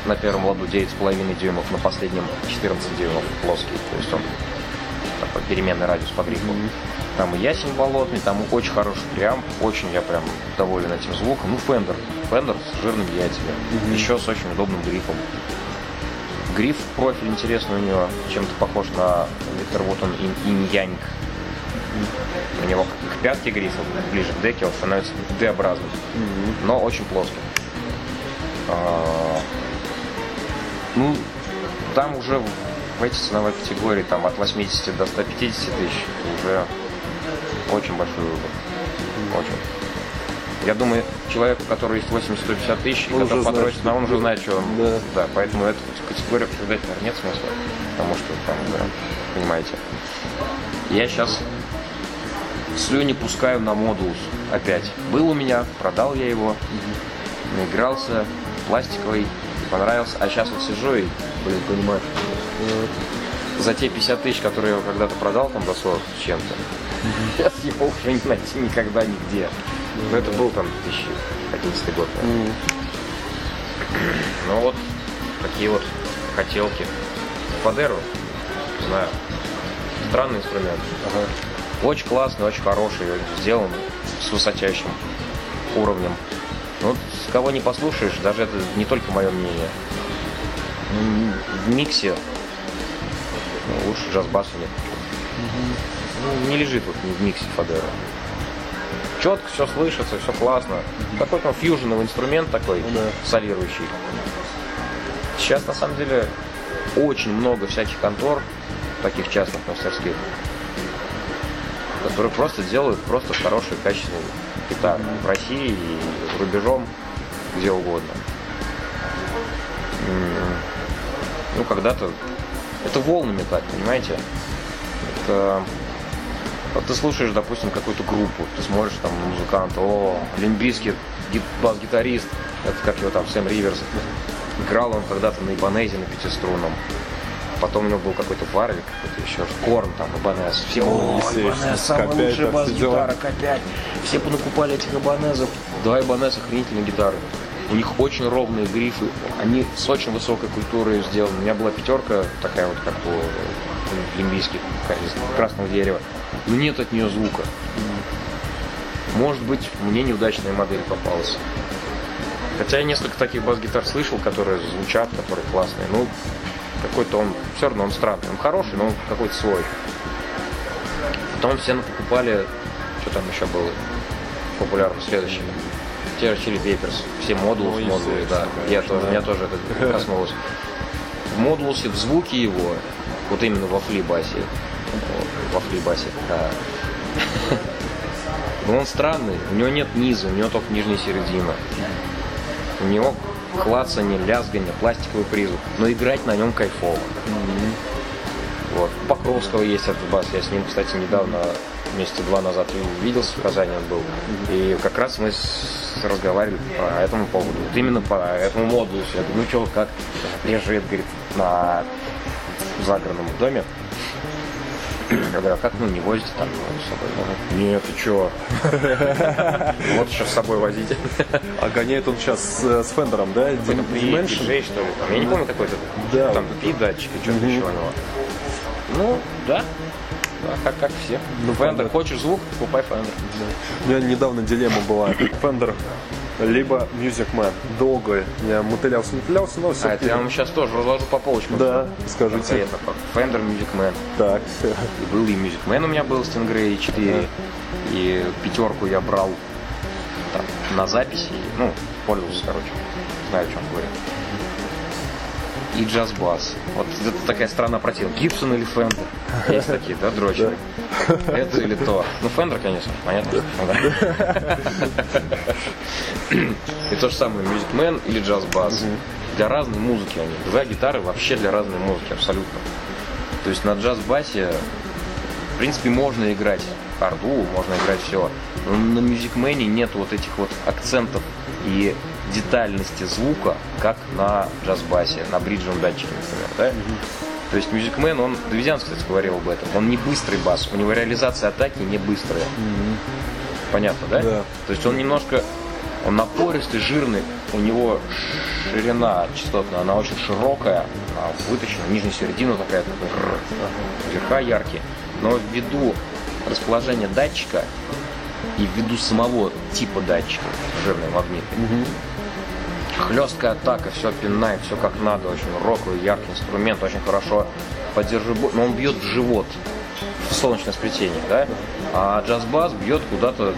на первом ладу 9,5 дюймов, на последнем 14 дюймов плоский. То есть он переменный радиус по грифу. Там и ясень болотный, там очень хороший преамп, очень я прям доволен этим звуком. Ну, Fender, Fender с жирным яйцами, еще с очень удобным грифом. Гриф, профиль интересный у него, чем-то похож на Виктор Вотон Инь-Янь. У него к пятке грифа, ближе к деке, он становится D-образным, но очень плоским. А, Ну, там уже в эти ценовой категории, там от 80 до 150 тысяч, уже очень большой выбор. Очень. Я думаю, человеку, у которого есть 80-150 тысяч, Он который потрачит, что на он уже знает, что он... Да. Да, поэтому эту категорию обсуждать, наверное, нет смысла. Потому что там, да, понимаете. Я сейчас слюни пускаю на модулус опять. Был у меня, продал я его, наигрался, пластиковый, понравился. А сейчас вот сижу и, блин, понимаю, за те 50 тысяч, которые я его когда-то продал, там до 40 с чем-то, сейчас его уже не найти никогда нигде. Но это был там 2011 год. Ну вот, такие вот хотелки. Фадеру, знаю, странный инструмент. Очень классный, очень хороший, сделан с высочайшим уровнем. Ну, вот кого не послушаешь, даже это не только мое мнение. В миксе ну, лучше джаз-басу нет. Ну, не лежит вот в миксе Фадера. Четко все слышится, все классно. Какой-то фьюженовый инструмент такой, Ну да. солирующий. Сейчас, на самом деле, очень много всяких контор, таких частных мастерских, которые просто делают просто хорошие, качественные гитары в России и за рубежом, где угодно. Ну, когда-то... Это волнами так, понимаете? Это... Вот ты слушаешь, допустим, какую-то группу, ты смотришь там на музыканта, о, Лимбийский бас-гитарист, это как его там, Сэм Риверс. Играл он когда-то на Ибанезе на пятиструнном. Потом у него был какой-то Варлик, какой-то еще Корн, там, Ибанез. Все, о, Ибанез, самая К5, лучшая бас-гитара, К5. Все понакупали этих Ибанезов. Два Ибанеза охренительные гитары. У них очень ровные грифы, они с очень высокой культурой сделаны. У меня была пятерка такая вот, как у лимбийских, из красного дерева. Но нет от нее звука. Может быть, мне неудачная модель попалась. Хотя я несколько таких бас-гитар слышал, которые звучат, которые классные. Ну, какой-то он, все равно он странный. Он хороший, но он какой-то свой. Потом все покупали, что там еще было популярно следующее. Те же Chili Peppers, все модулы, Ну, модулы, да. Я тоже, да. меня тоже это коснулось. В модулусе, в звуке его, вот именно во флибасе, во флибасе, да. Но он странный, у него нет низа, у него только нижняя середина. У него клацанье, лязганье, пластиковый призу, но играть на нем кайфово. Вот. У Покровского есть этот бас, я с ним, кстати, недавно, месяца два назад виделся в Казани он был. И как раз мы с- разговаривали по этому поводу. Вот именно по этому модулу. Я говорю, ну что, как лежит, говорит, на загородном доме. Я говорю, а как ну не возите там его с собой? Нет, ты чё? [LAUGHS] Вот что с собой возите. А гоняет он сейчас с, с Fender'ом, да? Dimension? что ли. Я не помню, какой-то. Да, Там P датчик и что-то еще у него. Ну, да. Да, [LAUGHS] как, как все. Ну, Fender, понятно. хочешь звук, покупай Fender. У меня недавно дилемма была. Fender либо Music Man. Долго я мотылялся, мотылялся, но А, это я вам сейчас тоже разложу по полочкам. Да, скажите. Конкретно. Fender Music Man. Так. И был и Music Man у меня был Stingray 4. И пятерку я брал там, на записи. Ну, пользовался, короче. Знаю, о чем говорю. И Jazz Bass. Вот это такая страна против. Гибсон или Fender? Есть такие, да, дрочеры? Это или то. Ну, Fender, конечно, понятно. И то же самое Man или джаз-бас. Для разной музыки они. Два гитары вообще для разной музыки, абсолютно. То есть на джаз-басе, в принципе, можно играть харду, можно играть все. Но на Man нет вот этих вот акцентов и детальности звука, как на джаз-басе, на бриджевом датчике, например, да? То есть Man, он, Давидян, кстати, говорил об этом, он не быстрый бас, у него реализация атаки не быстрая. Понятно, да? Да. То есть он немножко, он напористый, жирный, у него ширина частотная, она очень широкая, она выточена, нижняя середина такая, такой верха яркие. Но ввиду расположения датчика и ввиду самого типа датчика, жирный магнитный, хлесткая атака, все пинает, все как надо, очень роковый, яркий инструмент, очень хорошо поддерживает, но он бьет в живот, в солнечное сплетение, да? А джаз-бас бьет куда-то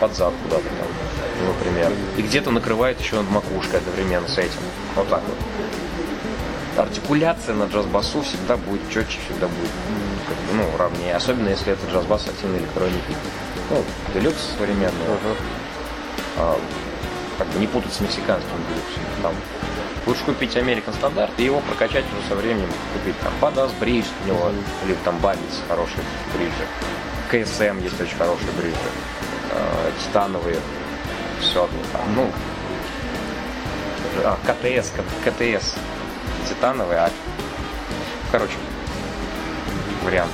под зад, куда-то там, например. И где-то накрывает еще над макушкой одновременно с этим. Вот так вот. Артикуляция на джаз-басу всегда будет четче, всегда будет как бы, ну, равнее. Особенно если это джаз-бас активной электроникой. Ну, делюкс современный. А, как бы не путать с мексиканским делюксом. Там лучше купить American стандарт и его прокачать уже со временем. Купить там Badass Bridge у него, либо там Babbitt хорошие бриджи. КСМ есть очень хорошие бриджи. Э, титановые. Все, там, ну, а, КТС, КТС титановые, а короче, варианты.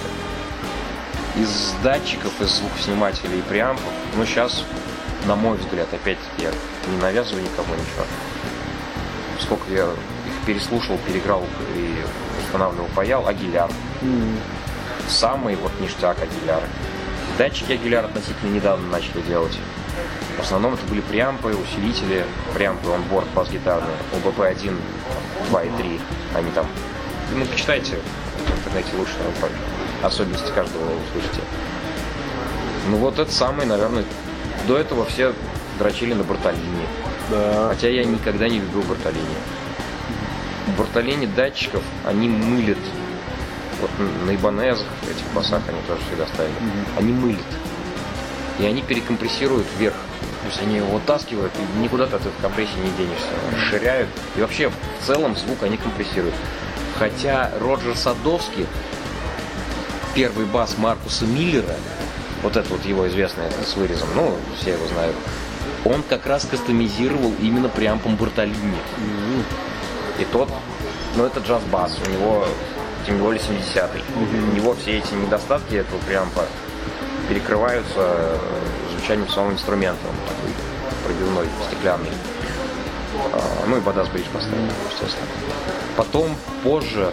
Из датчиков, из звукоснимателей и преампов, ну сейчас, на мой взгляд, опять-таки, я не навязываю никому ничего. Сколько я их переслушал, переиграл и устанавливал, паял, Агиляр. Самый вот ништяк Агиляр. Датчики Агиляр относительно недавно начали делать. В основном это были преампы, усилители, преампы онборд бас-гитарные, ОБП-1, 2 и 3. Они там, ну, почитайте в интернете лучше, особенности каждого услышите. Ну вот это самый, наверное, до этого все дрочили на Бартолини. Да. Хотя я никогда не любил Бартолини. В бортолине датчиков они мылят. Вот на ибанезах, этих басах они тоже всегда ставили. Они мылят. И они перекомпрессируют вверх. То есть они его вытаскивают, и никуда ты от этой компрессии не денешься. Расширяют. И вообще, в целом, звук они компрессируют. Хотя Роджер Садовский, первый бас Маркуса Миллера, вот это вот его известное с вырезом, ну, все его знают, он как раз кастомизировал именно преампом Бартолини. И тот, ну это джаз-бас, у него тем более 70-й. У него все эти недостатки этого преампа перекрываются звучанием самого инструмента. Он такой пробивной, стеклянный. А, Ну и Бадас Бридж поставил, естественно. Потом, позже,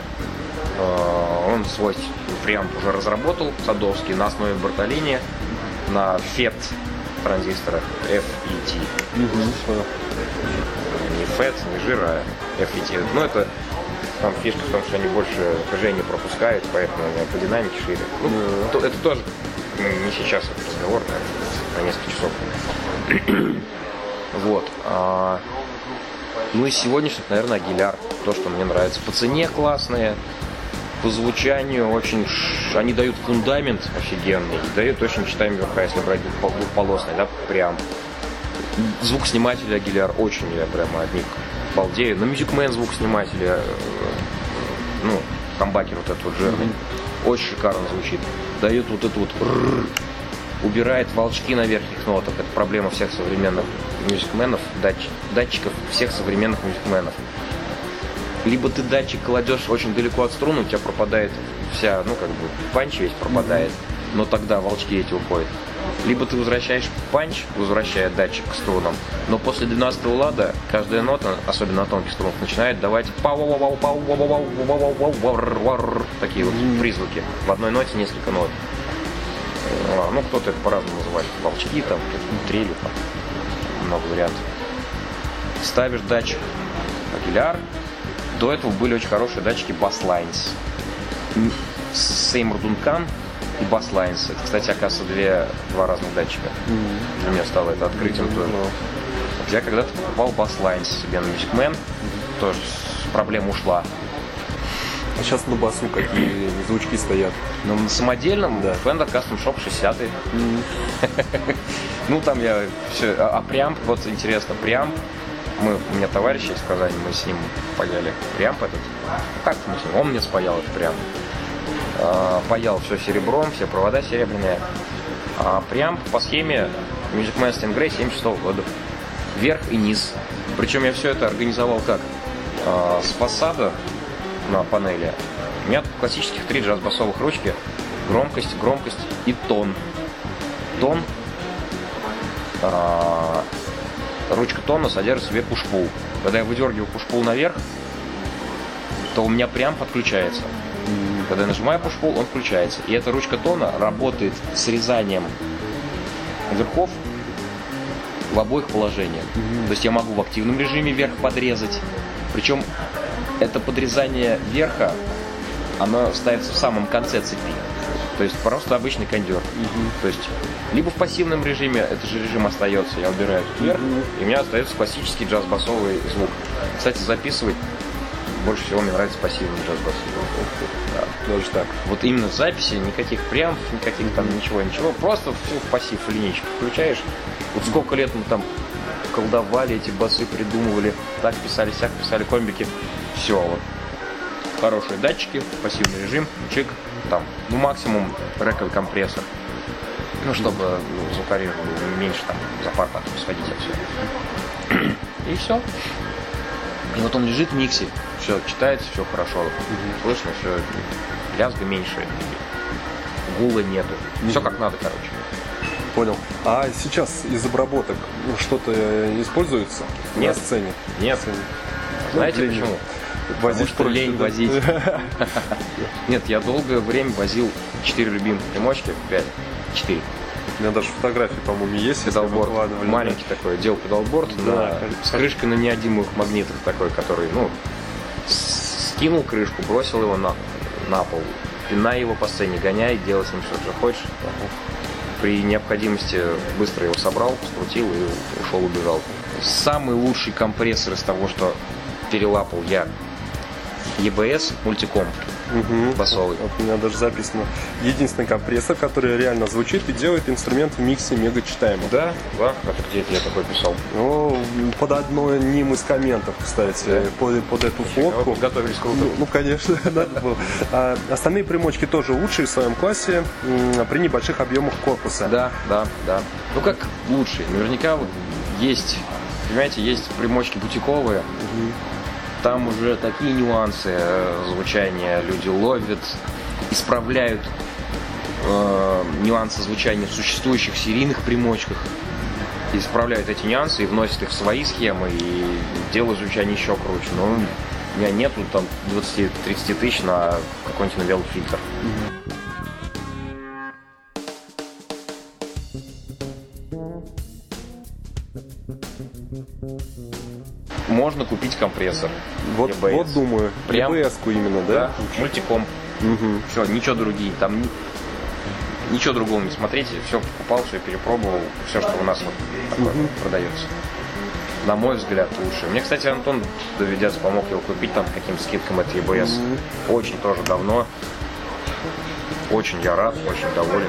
э, он свой преамп уже разработал, Садовский, на основе Бартолини, на FET транзисторах F и T. Не FET, не жира, а F и T. Ну это там фишка в том, что они больше напряжения пропускают, поэтому они по динамике шире. Ну, то- это тоже не сейчас этот разговор, наверное, на несколько часов. [CLEARS THROAT] Вот. а, Ну и сегодняшних, наверное, Агиляр. То, что мне нравится. По цене классные, по звучанию очень... Они дают фундамент офигенный, дают очень читаемый верха, если брать двухпол- двухполосный, да, прям. Звук снимателя Агиляр очень я прямо от них балдею. На Music Man звук снимателя, э, ну, хамбакер вот этот вот жирный, очень шикарно звучит. Дает вот эту вот убирает волчки на верхних нотах. Это проблема всех современных Music Man ов, датч- датчиков всех современных Music Man ов, либо ты датчик кладешь очень далеко от струны, у тебя пропадает вся, ну как бы, punch весь пропадает, mm-hmm. но тогда волчки эти уходят. Либо ты возвращаешь punch, возвращая датчик к струнам, но после 12 лада каждая нота, особенно на тонких струнах, начинает давать такие вот призвуки. В одной ноте несколько нот. Ну, кто-то это по-разному называет. Волчки, там, трели, много вариантов. Ставишь датчик, агиляр, до этого были очень хорошие датчики Basslines. Сеймур Дункан и Basslines. Это, кстати, оказывается, две, два разных датчика. Для меня стало это открытием тоже. Вот Я когда-то покупал Basslines себе на Music Man. Тоже с- проблема ушла. А сейчас на басу какие звучки стоят. Но на самодельном Да. Fender Custom Shop 60 [LAUGHS] Ну, там я все... А, а преамп, вот интересно, преамп, мы, у меня товарищ из Казани, мы с ним паяли преамп этот. Как мы с ним? Он мне спаял этот преамп. А, паял все серебром, все провода серебряные. А преамп по схеме Music Man Stingray 76 года. Вверх и низ. Причем я все это организовал как? А, с фасада на панели. У меня классических три джаз-басовых ручки. Громкость, громкость и тон. Тон. Ручка тона содержит в себе пушпул. Когда я выдергиваю пушпул наверх, то у меня прям подключается. Когда я нажимаю пушпул, он включается. И эта ручка тона работает с резанием верхов в обоих положениях. То есть я могу в активном режиме верх подрезать. Причем это подрезание верха, оно ставится в самом конце цепи. То есть просто обычный кондер. То есть либо в пассивном режиме этот же режим остается, я убираю тут вверх, и у меня остается классический джаз-басовый звук. Кстати, записывать больше всего мне нравится пассивный джаз-бас. Даже так. Вот именно в записи никаких преампов, никаких там ничего, ничего. Просто все в пассив линейку включаешь. Вот сколько лет мы там колдовали, эти басы придумывали, так писали, сяк писали комбики. Все, вот. Хорошие датчики, пассивный режим, чик, там, ну максимум рековый компрессор. Ну, чтобы ну, звукари меньше там за пар потом сходить отсюда. И все. И вот он лежит в миксе, все читается, все хорошо, слышно, все лязга меньше, гула нету. Все как надо, короче. Понял. А сейчас из обработок ну, что-то используется Нет. на сцене? Нет. Сцене. Знаете лень. почему? Возить что проще, лень да? возить. [LAUGHS] Нет, я долгое время возил 4 любимых примочки, 5, 4. У меня даже фотографии, по-моему, есть. Педалборд. Маленький такой, делал педалборд Да, на- с крышкой на неодимых магнитах такой, который, ну, скинул крышку, бросил его на, на пол, пинай его по сцене, гоняй, делай с ним все, что хочешь. При необходимости быстро его собрал, скрутил и ушел, убежал. Самый лучший компрессор из того, что перелапал я EBS мультиком Мгм. басовый. Вот у меня даже записано. Единственный компрессор, который реально звучит и делает инструмент в миксе мега читаемым. Да, да, это где-то я такой писал. Ну, под одним из комментов, кстати, под, под эту фотку. Готовились круто. Ну, ну, конечно, [LAUGHS] надо было. А остальные примочки тоже лучшие в своем классе при небольших объемах корпуса. Да, да, да. Ну как лучше? Наверняка вот есть, понимаете, есть примочки бутиковые. Там уже такие нюансы э, звучания люди ловят, исправляют э, нюансы звучания в существующих серийных примочках. Исправляют эти нюансы и вносят их в свои схемы и делают звучание еще круче. Но у меня нету там 20-30 тысяч на какой-нибудь навел фильтр. Можно купить компрессор. Вот, EBS. вот думаю, Прям- EBS-ку именно, да? мультиком. Мгм. Все, ничего другие. Там ни- ничего другого не смотрите. Все покупал, все перепробовал. Все, что у нас вот такое продается. На мой взгляд, лучше. Мне, кстати, Антон Доведец помог его купить там по каким скидкам это EBS. Очень тоже давно. Очень я рад, очень доволен.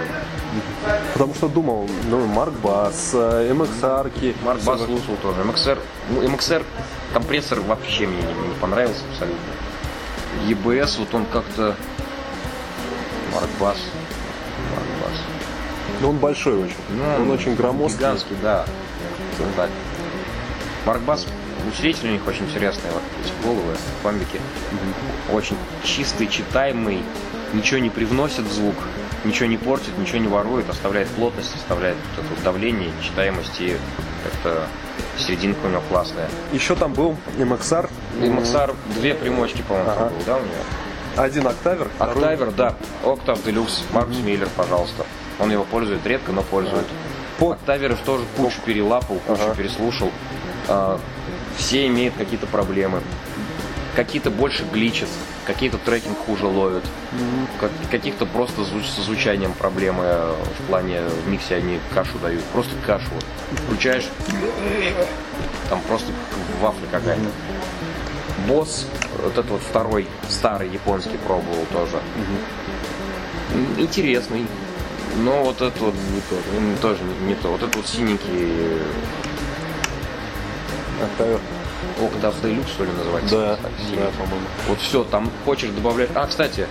Потому что думал, ну, Марк Бас, MXR-ки. Марк Бас слушал тоже. MXR, ну, MXR компрессор вообще мне не, не понравился абсолютно. EBS, вот он как-то... Марк Бас. Марк Бас. Ну, он большой очень. Ну, он очень громоздкий. Гигантский, да. Так. Марк Бас, усилитель у них очень интересный, вот эти головы, фамбики. Очень чистый, читаемый, ничего не привносит в звук, ничего не портит, ничего не ворует, оставляет плотность, оставляет вот это вот давление, читаемость и как-то серединка у него классная. Еще там был MXR. MXR две примочки, по-моему, там Ага. был, да, у него? Один октавер. второй- Октавер, да. Октав Делюкс, Маркус Миллер, пожалуйста. Он его пользует редко, но пользует. По- Октаверов тоже кучу перелапал, кучу Ага. переслушал. А, все имеют какие-то проблемы. Какие-то больше гличат, какие-то трекинг хуже ловят. Как- каких-то просто со звучанием проблемы в плане в миксе они кашу дают. Просто кашу. Вот. Включаешь, там просто вафля какая-то. Босс, вот этот вот второй старый японский пробовал тоже. Интересный. Но вот это вот не то, тоже не, не то. Вот этот вот синенький Октавер. Octave Deluxe, что ли, называется? Да, синий. да, по-моему. Вот все, там хочешь добавлять... А, кстати,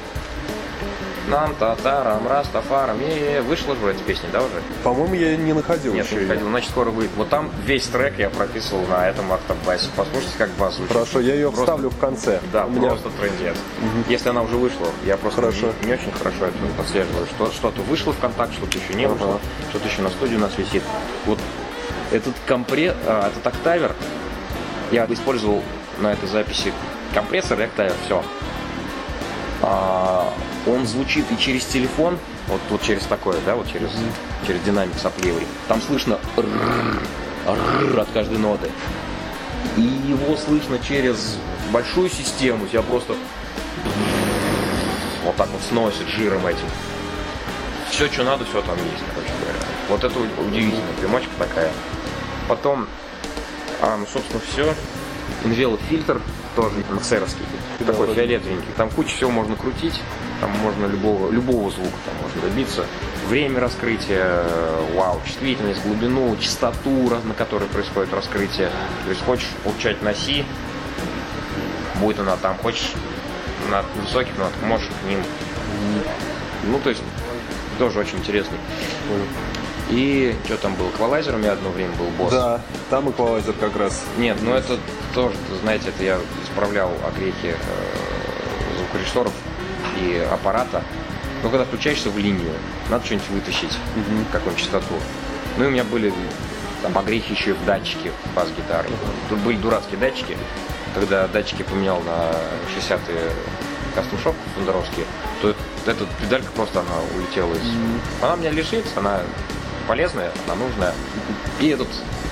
нам татарам, растафарам, е вышла же эта песня, да, уже? По-моему, я не находил Нет, еще не её. ходил, значит, скоро выйдет. Вот там весь трек я прописывал на этом автобасе. Послушайте, как бас звучит. Хорошо, я ее Просто- вставлю в конце. Да, У меня просто трендец. Если она уже вышла, я просто Хорошо. Не, не очень хорошо это отслеживаю. Что, что-то вышло в контакт, что-то еще не Ага. вышло, что-то еще на студии у нас висит. Вот этот компре... а, этот октавер я использовал на этой записи компрессор октавер, все. он звучит и через телефон, вот, вот через такое, да, вот через, через динамик сопливый. Там слышно от каждой ноты. И его слышно через большую систему, тебя просто вот так вот сносит жиром этим. Все, что надо, все там есть, короче говоря. Вот это удивительная примочка такая. Потом, а, ну, собственно, все. Инвелот фильтр тоже миксеровский, такой вроде. фиолетовенький. Там куча всего можно крутить, там можно любого, любого звука там можно добиться. Время раскрытия, э, вау, чувствительность, глубину, частоту, на которой происходит раскрытие. То есть хочешь получать на си, будет она там, хочешь на высоких нотах, можешь к ним. Ну, то есть, тоже очень интересный. И что там был? Эквалайзер у меня одно время был босс. Да, там эквалайзер как раз. Нет, ну это тоже, знаете, это я исправлял огрехи э, звукорежиссеров и аппарата. Но когда включаешься в линию, надо что-нибудь вытащить, какую-нибудь частоту. Ну и у меня были там огрехи еще и в датчике бас-гитары. Тут были дурацкие датчики. Когда датчики поменял на 60-е кастом-шоп фундеровские, то эта педалька просто она улетела из... Она у меня лежит, она полезная, она нужная. И этот,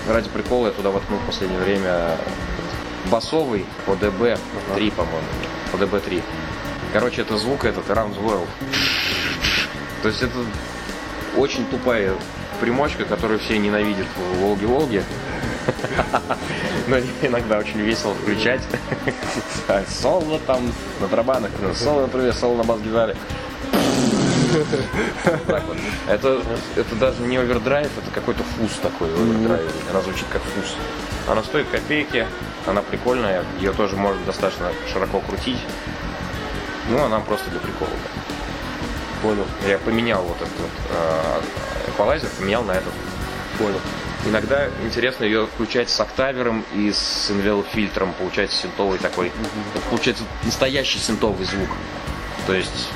ради прикола, я туда воткнул в последнее время басовый ODB 3, по-моему. ODB 3. Короче, это звук этот World. То есть это очень тупая примочка, которую все ненавидят в Волге-Волге. Но иногда очень весело включать. Соло там на барабанах, соло на трубе, соло на бас-гитаре. Так вот. Это, это даже не овердрайв, это какой-то фуз такой овердрайв. Она звучит как фуз. Она стоит копейки, она прикольная, ее тоже можно достаточно широко крутить. Ну, она просто для прикола. Понял. Я поменял вот этот вот э, эквалайзер, поменял на этот. Понял. Иногда интересно ее включать с октавером и с инвел фильтром, получается синтовый такой. Получается настоящий синтовый звук. То есть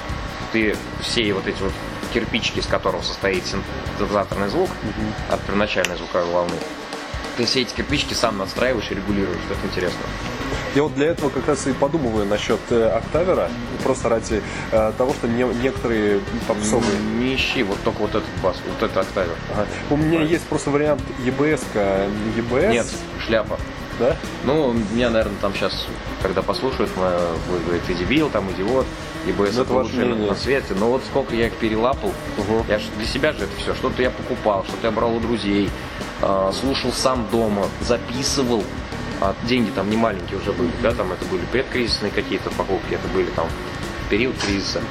ты все вот эти вот кирпичики, из которого состоит синтезаторный звук от первоначальной звуковой волны, ты все эти кирпичики сам настраиваешь и регулируешь. Это интересно. Я вот для этого как раз и подумываю насчет э, октавера, просто ради э, того, что не, некоторые попсовые... Не ищи, вот только вот этот бас, вот это октавер. Ага. У меня есть просто вариант EBS, -ка. EBS. Нет, шляпа. Да? Ну, меня, наверное, там сейчас, когда послушают, мы, будет говорить, ты дебил, там идиот, ибо это это ваше лучшее на, мнение. на свете. Но вот сколько я их перелапал, Угу. я ж для себя же это все. Что-то я покупал, что-то я брал у друзей, э, слушал сам дома, записывал. А деньги там не маленькие уже были, да, там это были предкризисные какие-то покупки, это были там период кризиса.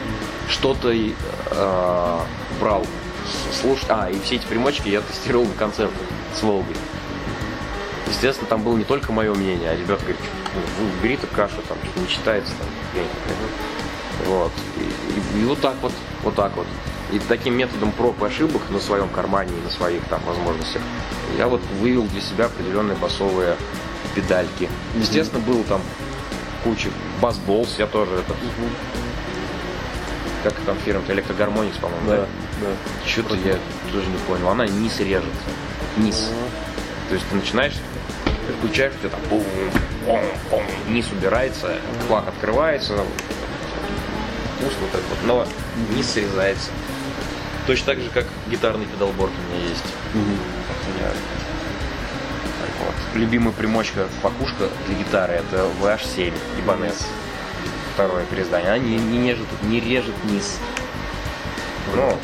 Что-то э, брал, слушал. А, и все эти примочки я тестировал на концертах с Волгой. Естественно, там было не только мое мнение, а ребята говорят, ну, бери ты кашу, там что-то не читается, там, я не. Вот. И, и- и вот так вот, вот так вот. И таким методом проб и ошибок на своем кармане и на своих там возможностях я вот вывел для себя определенные басовые педальки. Естественно, был там куча бас-болс, я тоже это. Как там фирма-то Электрогармоникс, по-моему, Да, да? да. Что-то я тоже не понял. Она низ режет. Низ. То есть ты начинаешь, включаешь, у тебя там бум, бум, бум, низ убирается, флаг открывается, вкус вот так вот, но низ срезается. Точно так же, как гитарный педалборд у меня есть. У меня вот. Любимая примочка покушка для гитары это VH7 Ibanez. Второе переиздание. Она не, не, режет, не режет низ. Ну,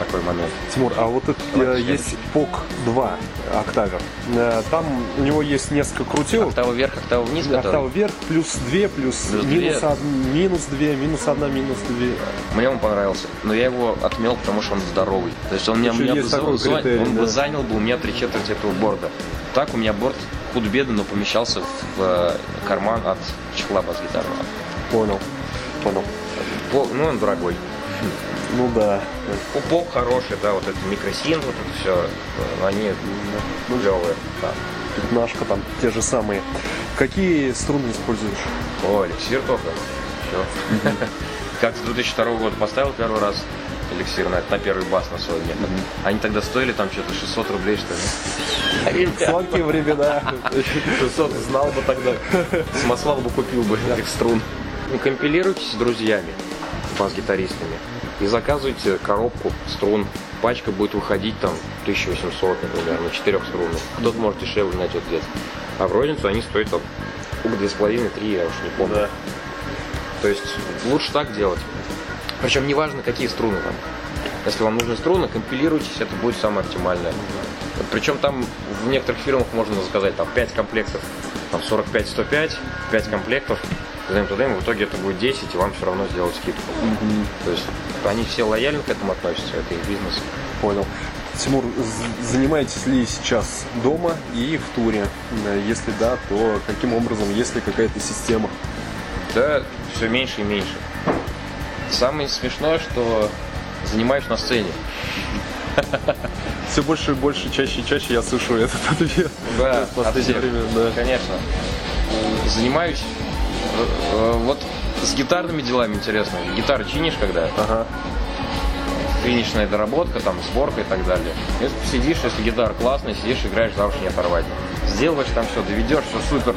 такой момент. Тимур, а вот это э, есть POC 2 октавер. Э, Там у него есть несколько крутилок. Октава вверх, октава вниз, Октава который. вверх, плюс 2, плюс, Плюс минус, две. од- минус 2, минус 1, минус 2. Мне он понравился, но я его отмел, потому что он здоровый. То есть он меня, меня есть бы, такой за- критерий, он бы да. занял бы у меня три четверти этого борда. Так у меня борд худ-бедно, но помещался в э, карман от чехла бас-гитарного. Понял. Понял. По- Ну, он дорогой. Ну да. Поп хороший, да, вот это микросинт, вот это все, они ну, клевые. Да. Пятнашка там, те же самые. Какие струны используешь? О, эликсир только. Все. Как с 2002 года поставил первый раз эликсир на, на первый бас на свой метод. Они тогда стоили там что-то 600 рублей, что ли. Сладкие времена. 600 знал бы тогда. Самосвал бы купил бы этих струн. Компилируйтесь с друзьями, бас-гитаристами, и заказывайте коробку струн. Пачка будет выходить там 1800, например, на четырех струнах. Кто-то может дешевле найдет где-то. А в розницу они стоят там штук две с половиной, три, я уж не помню. Да. То есть лучше так делать. Причем неважно, какие струны там. Если вам нужны струны, компилируйтесь, это будет самое оптимальное. Причем там в некоторых фирмах можно заказать там 5 комплектов, там 45-105, 5 комплектов, туда туда в итоге это будет 10, и вам все равно сделают скидку. То есть они все лояльно к этому относятся, это их бизнес. Понял. Тимур, занимаетесь ли сейчас дома и в туре? Э, Если да, то каким образом, есть ли какая-то система? Да, все меньше и меньше. Самое смешное, что занимаюсь на сцене. Все больше и больше, чаще и чаще я слышу этот ответ. Да, [LAUGHS] в последнее от всех. время, да. Конечно. Занимаюсь вот с гитарными делами интересно. Гитару чинишь когда? Ага. Финишная доработка, там, сборка и так далее. Если сидишь, если гитара классная, сидишь, играешь, за уши не оторвать. Сделаешь там все, доведешь, все супер.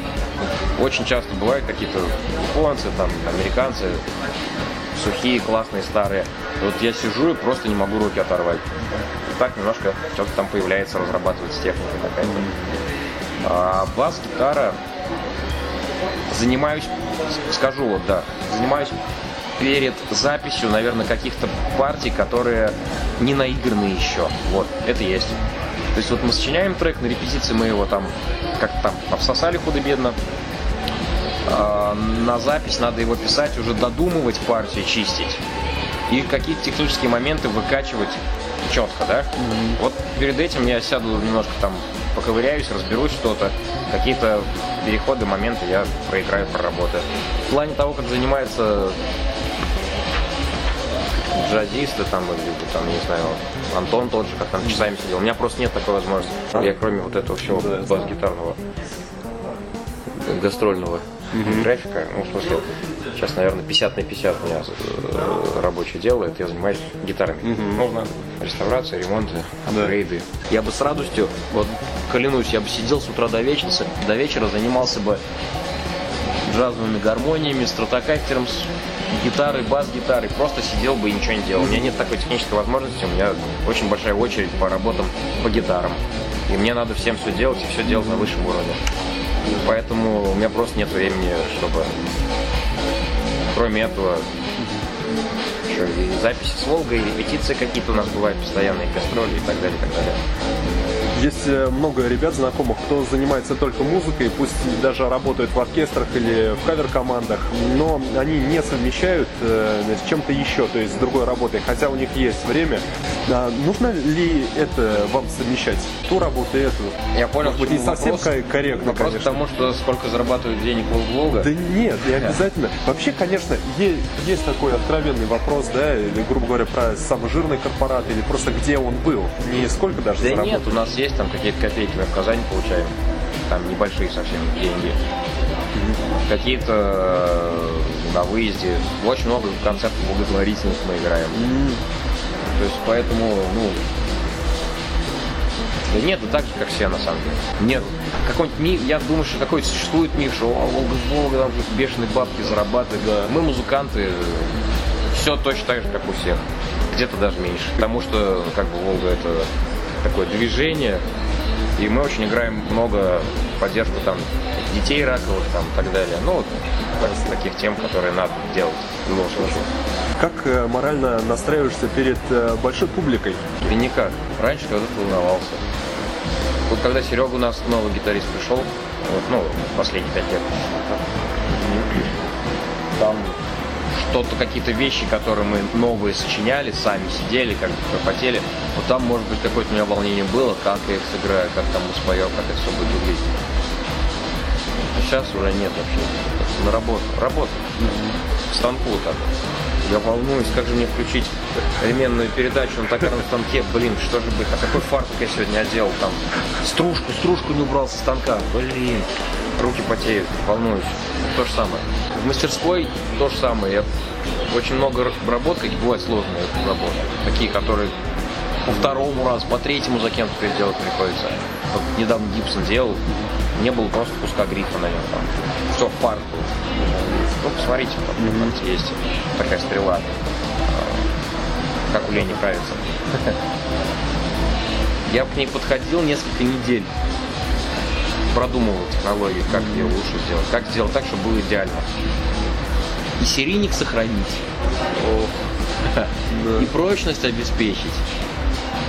Очень часто бывают какие-то японцы, там, американцы, сухие, классные, старые. И вот я сижу и просто не могу руки оторвать. И так немножко что-то там появляется, разрабатывается техника какая-то. А бас-гитара занимаюсь, скажу вот, да, занимаюсь перед записью, наверное, каких-то партий, которые не наиграны еще. Вот, это есть. То есть вот мы сочиняем трек, на репетиции мы его там как-то там обсосали худо-бедно. А, на запись надо его писать, уже додумывать партию, чистить. И какие-то технические моменты выкачивать четко, да? Mm-hmm. Вот перед этим я сяду немножко там поковыряюсь, разберусь что-то. Какие-то переходы, моменты я проиграю, проработаю. В плане того, как занимается джазисты там, или там, не знаю, Антон тот же, как там часами сидел. У меня просто нет такой возможности. Я кроме вот этого всего бас-гитарного гастрольного mm-hmm. графика, ну, в смысле, сейчас, наверное, 50 на 50 у меня э, рабочее дело, это я занимаюсь гитарами. Mm-hmm. Нужно реставрация, ремонты, апгрейды. Да. Я бы с радостью, вот клянусь, я бы сидел с утра до вечера, до вечера занимался бы джазовыми гармониями, стратокастером, с гитарой, бас-гитарой, просто сидел бы и ничего не делал. У меня нет такой технической возможности, у меня очень большая очередь по работам по гитарам. И мне надо всем все делать и все делать на высшем уровне. Поэтому у меня просто нет времени, чтобы кроме этого еще и записи с Волгой, и репетиции какие-то у нас бывают постоянные, гастроли и так далее, и так далее. Есть э, много ребят знакомых, кто занимается только музыкой, пусть даже работают в оркестрах или в кавер-командах, но они не совмещают э, с чем-то еще, то есть с другой работой, хотя у них есть время. А нужно ли это вам совмещать? Ту работу и эту? Я понял, Может быть, не совсем вопрос, корректно, вопрос конечно. потому, что сколько зарабатывают денег Волга. Да нет, не обязательно. Вообще, конечно, есть такой откровенный вопрос, да, или, грубо говоря, про самый жирный корпорат, или просто где он был. Не сколько даже Да нет, у нас есть там какие-то копейки мы в Казани получаем. Там небольшие совсем деньги. Какие-то э, на выезде. Очень много концертов благотворительных мы играем. То есть поэтому, ну, да нет, да так же, как все, на самом деле. Нет. Какой-нибудь миф, я думаю, что какой-то существует миф, что о, Волга, Волга, там бешеные бабки зарабатывают. Да. Мы музыканты, все точно так же, как у всех. Где-то даже меньше. Потому что, как бы, Волга это такое движение, и мы очень играем много поддержку там детей раковых там и так далее. Ну, вот таких тем, которые надо делать в любом случае. Как э, морально настраиваешься перед э, большой публикой? Да никак. Раньше когда-то волновался. Вот когда Серега у нас новый гитарист пришел, вот, ну, последние пять лет, там что-то, какие-то вещи, которые мы новые сочиняли, сами сидели, как-то пропотели. Вот там, может быть, какое-то у меня волнение было, как я их сыграю, как там споем, как это все будет выглядеть. А сейчас уже нет вообще. На работу. Работа. К станку так. Я волнуюсь, как же мне включить переменную передачу на токарном станке, блин, что же быть, а какой фартук я сегодня одел, там, стружку, стружку не убрал со станка, блин, руки потеют, волнуюсь, то же самое. В мастерской то же самое. Очень много работ, какие бывают сложные работы. Такие, которые по второму разу, по третьему за кем-то переделать приходится. Вот недавно Гибсон делал, не было просто куска грифа на нем. Там. Все, фарт был. Ну, посмотрите, там mm-hmm. есть такая стрела. Как у Лени нравится. [LAUGHS] Я к ней подходил несколько недель продумывал технологию, как ее лучше сделать, как сделать так, чтобы было идеально. И серийник сохранить. [LAUGHS] И прочность обеспечить.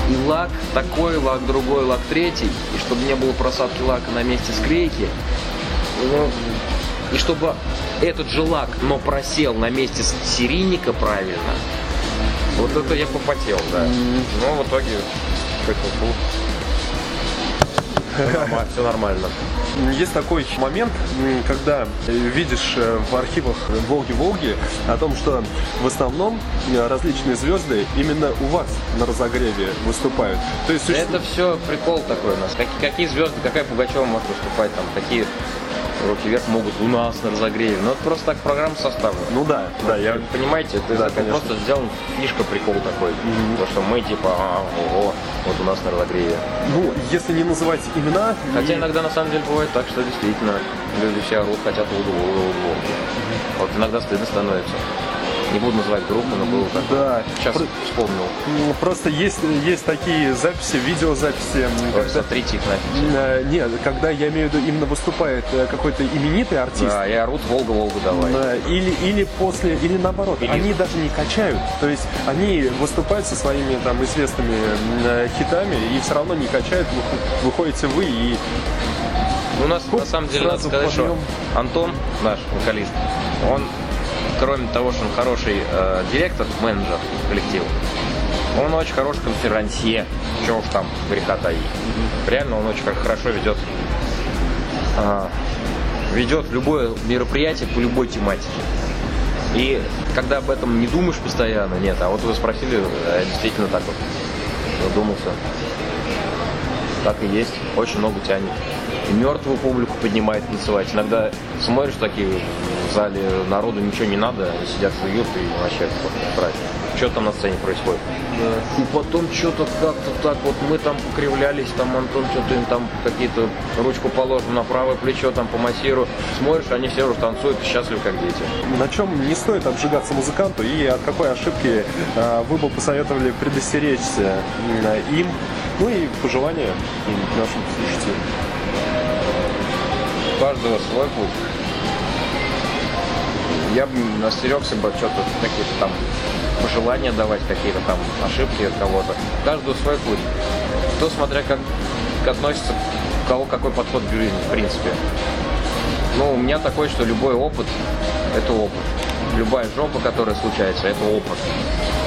И лак такой, лак другой, лак третий. И чтобы не было просадки лака на месте склейки. Ну, и чтобы этот же лак, но просел на месте серийника правильно. Вот это я попотел, да. Но в итоге все нормально. Есть такой момент, когда видишь э, в архивах Волги-Волги о том, что в основном э, различные звезды именно у вас на разогреве выступают. То есть, Это все прикол такой у нас. Какие, какие звезды, какая Пугачева может выступать, там, какие руки вверх могут у нас на разогреве. Но это просто так программа составлена. Ну да, ну, да, я... Понимаете, это, да, просто сделан фишка прикол такой. Mm-hmm. То, что мы типа, а, ого, вот у нас на разогреве. Ну, если не называть имена... Хотя и... иногда на самом деле бывает так, что действительно люди все орут, хотят воду, воду. Mm-hmm. Вот иногда стыдно становится. Не буду называть группу, но было так. Да. Сейчас Про- вспомнил. ну, Просто есть, есть такие записи, видеозаписи. Вот, когда- Смотрите их нафиг. Э, Нет, когда я имею в виду именно выступает э, какой-то именитый артист, Да, и орут Волга-Волгу давай. Да, или, или после, или наоборот, Или- они даже не качают. То есть они выступают со своими там известными э, хитами и все равно не качают. Вы- Выходите вы и Ну, у нас Хоп, на самом деле надо сказать, что подъем. Антон, наш вокалист, он, кроме того, что он хороший э, директор, менеджер коллектива, он очень хороший конферансье. Чего уж там греха таить. Реально он очень хор- хорошо ведет а, ведет любое мероприятие по любой тематике. И когда об этом не думаешь постоянно, нет, а вот вы спросили, а действительно так вот задумался. Так и есть. Очень много тянет. И мертвую публику поднимает танцевать. Иногда смотришь такие в зале народу ничего не надо, они сидят жуют и вообще брать. Что там на сцене происходит? И потом что-то как-то так вот мы там покривлялись, там Антон что-то им там какие-то ручку положим на правое плечо, там по массиру. Смотришь, они все уже танцуют, счастливы как дети. на чем не стоит обжигаться музыканту и от какой ошибки э, вы бы посоветовали предостеречься м, им, ну и пожелания им, нашим слушателям. Каждого свой путь. Я бы настерегся бы что-то, какие-то там пожелания давать, какие-то там ошибки от кого-то. Каждого свой путь. Кто смотря как относится, у кого какой подход к жизни, в принципе. Ну, у меня такой, что любой опыт – это опыт. Любая жопа, которая случается, это опыт.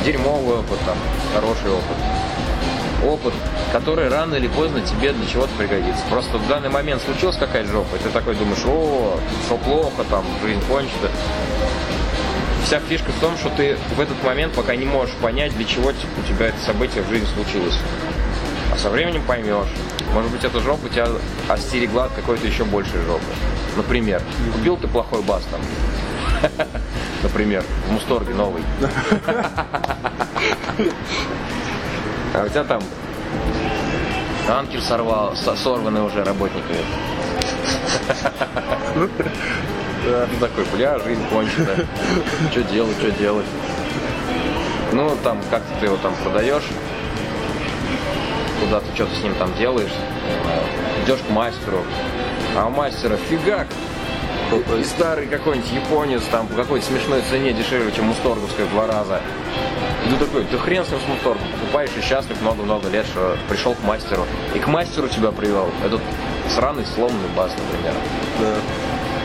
Дерьмовый опыт, там, хороший опыт опыт, который рано или поздно тебе для чего-то пригодится. Просто в данный момент случилась какая-то жопа, и ты такой думаешь, о, что плохо, там, жизнь кончится. Вся фишка в том, что ты в этот момент пока не можешь понять, для чего типа, у тебя это событие в жизни случилось. А со временем поймешь. Может быть, эта жопа тебя остерегла от какой-то еще большей жопы. Например, купил ты плохой бас там. [LAUGHS] Например, в Мусторге новый. [LAUGHS] А у тебя там анкер сорвал, со- сорванный уже работниками. Да, [LAUGHS] ну такой, бля, жизнь кончена. Что делать, что делать? Ну, там, как-то ты его там продаешь, куда ты что-то с ним там делаешь, идешь к мастеру, а у мастера фигак, и старый какой-нибудь японец там по какой-то смешной цене дешевле, чем Мусторговская в два раза. И ты такой, да хрен с ним с Мусторгом, покупаешь и счастлив много-много лет, что пришел к мастеру. И к мастеру тебя привел этот сраный сломанный бас, например.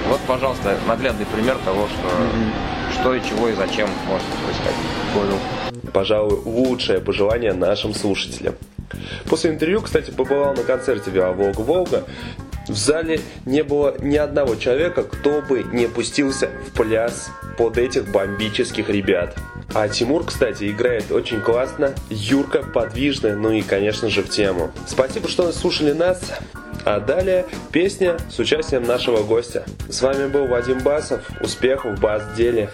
Вот, пожалуйста, наглядный пример того, что, что и чего и зачем может происходить. Понял. Пожалуй, лучшее пожелание нашим слушателям. После интервью, кстати, побывал на концерте Виа Волга Волга. В зале не было ни одного человека, кто бы не пустился в пляс под этих бомбических ребят. А Тимур, кстати, играет очень классно, Юрка подвижная, ну и, конечно же, в тему. Спасибо, что слушали нас. А далее песня с участием нашего гостя. С вами был Вадим Басов. Успехов в бас-деле.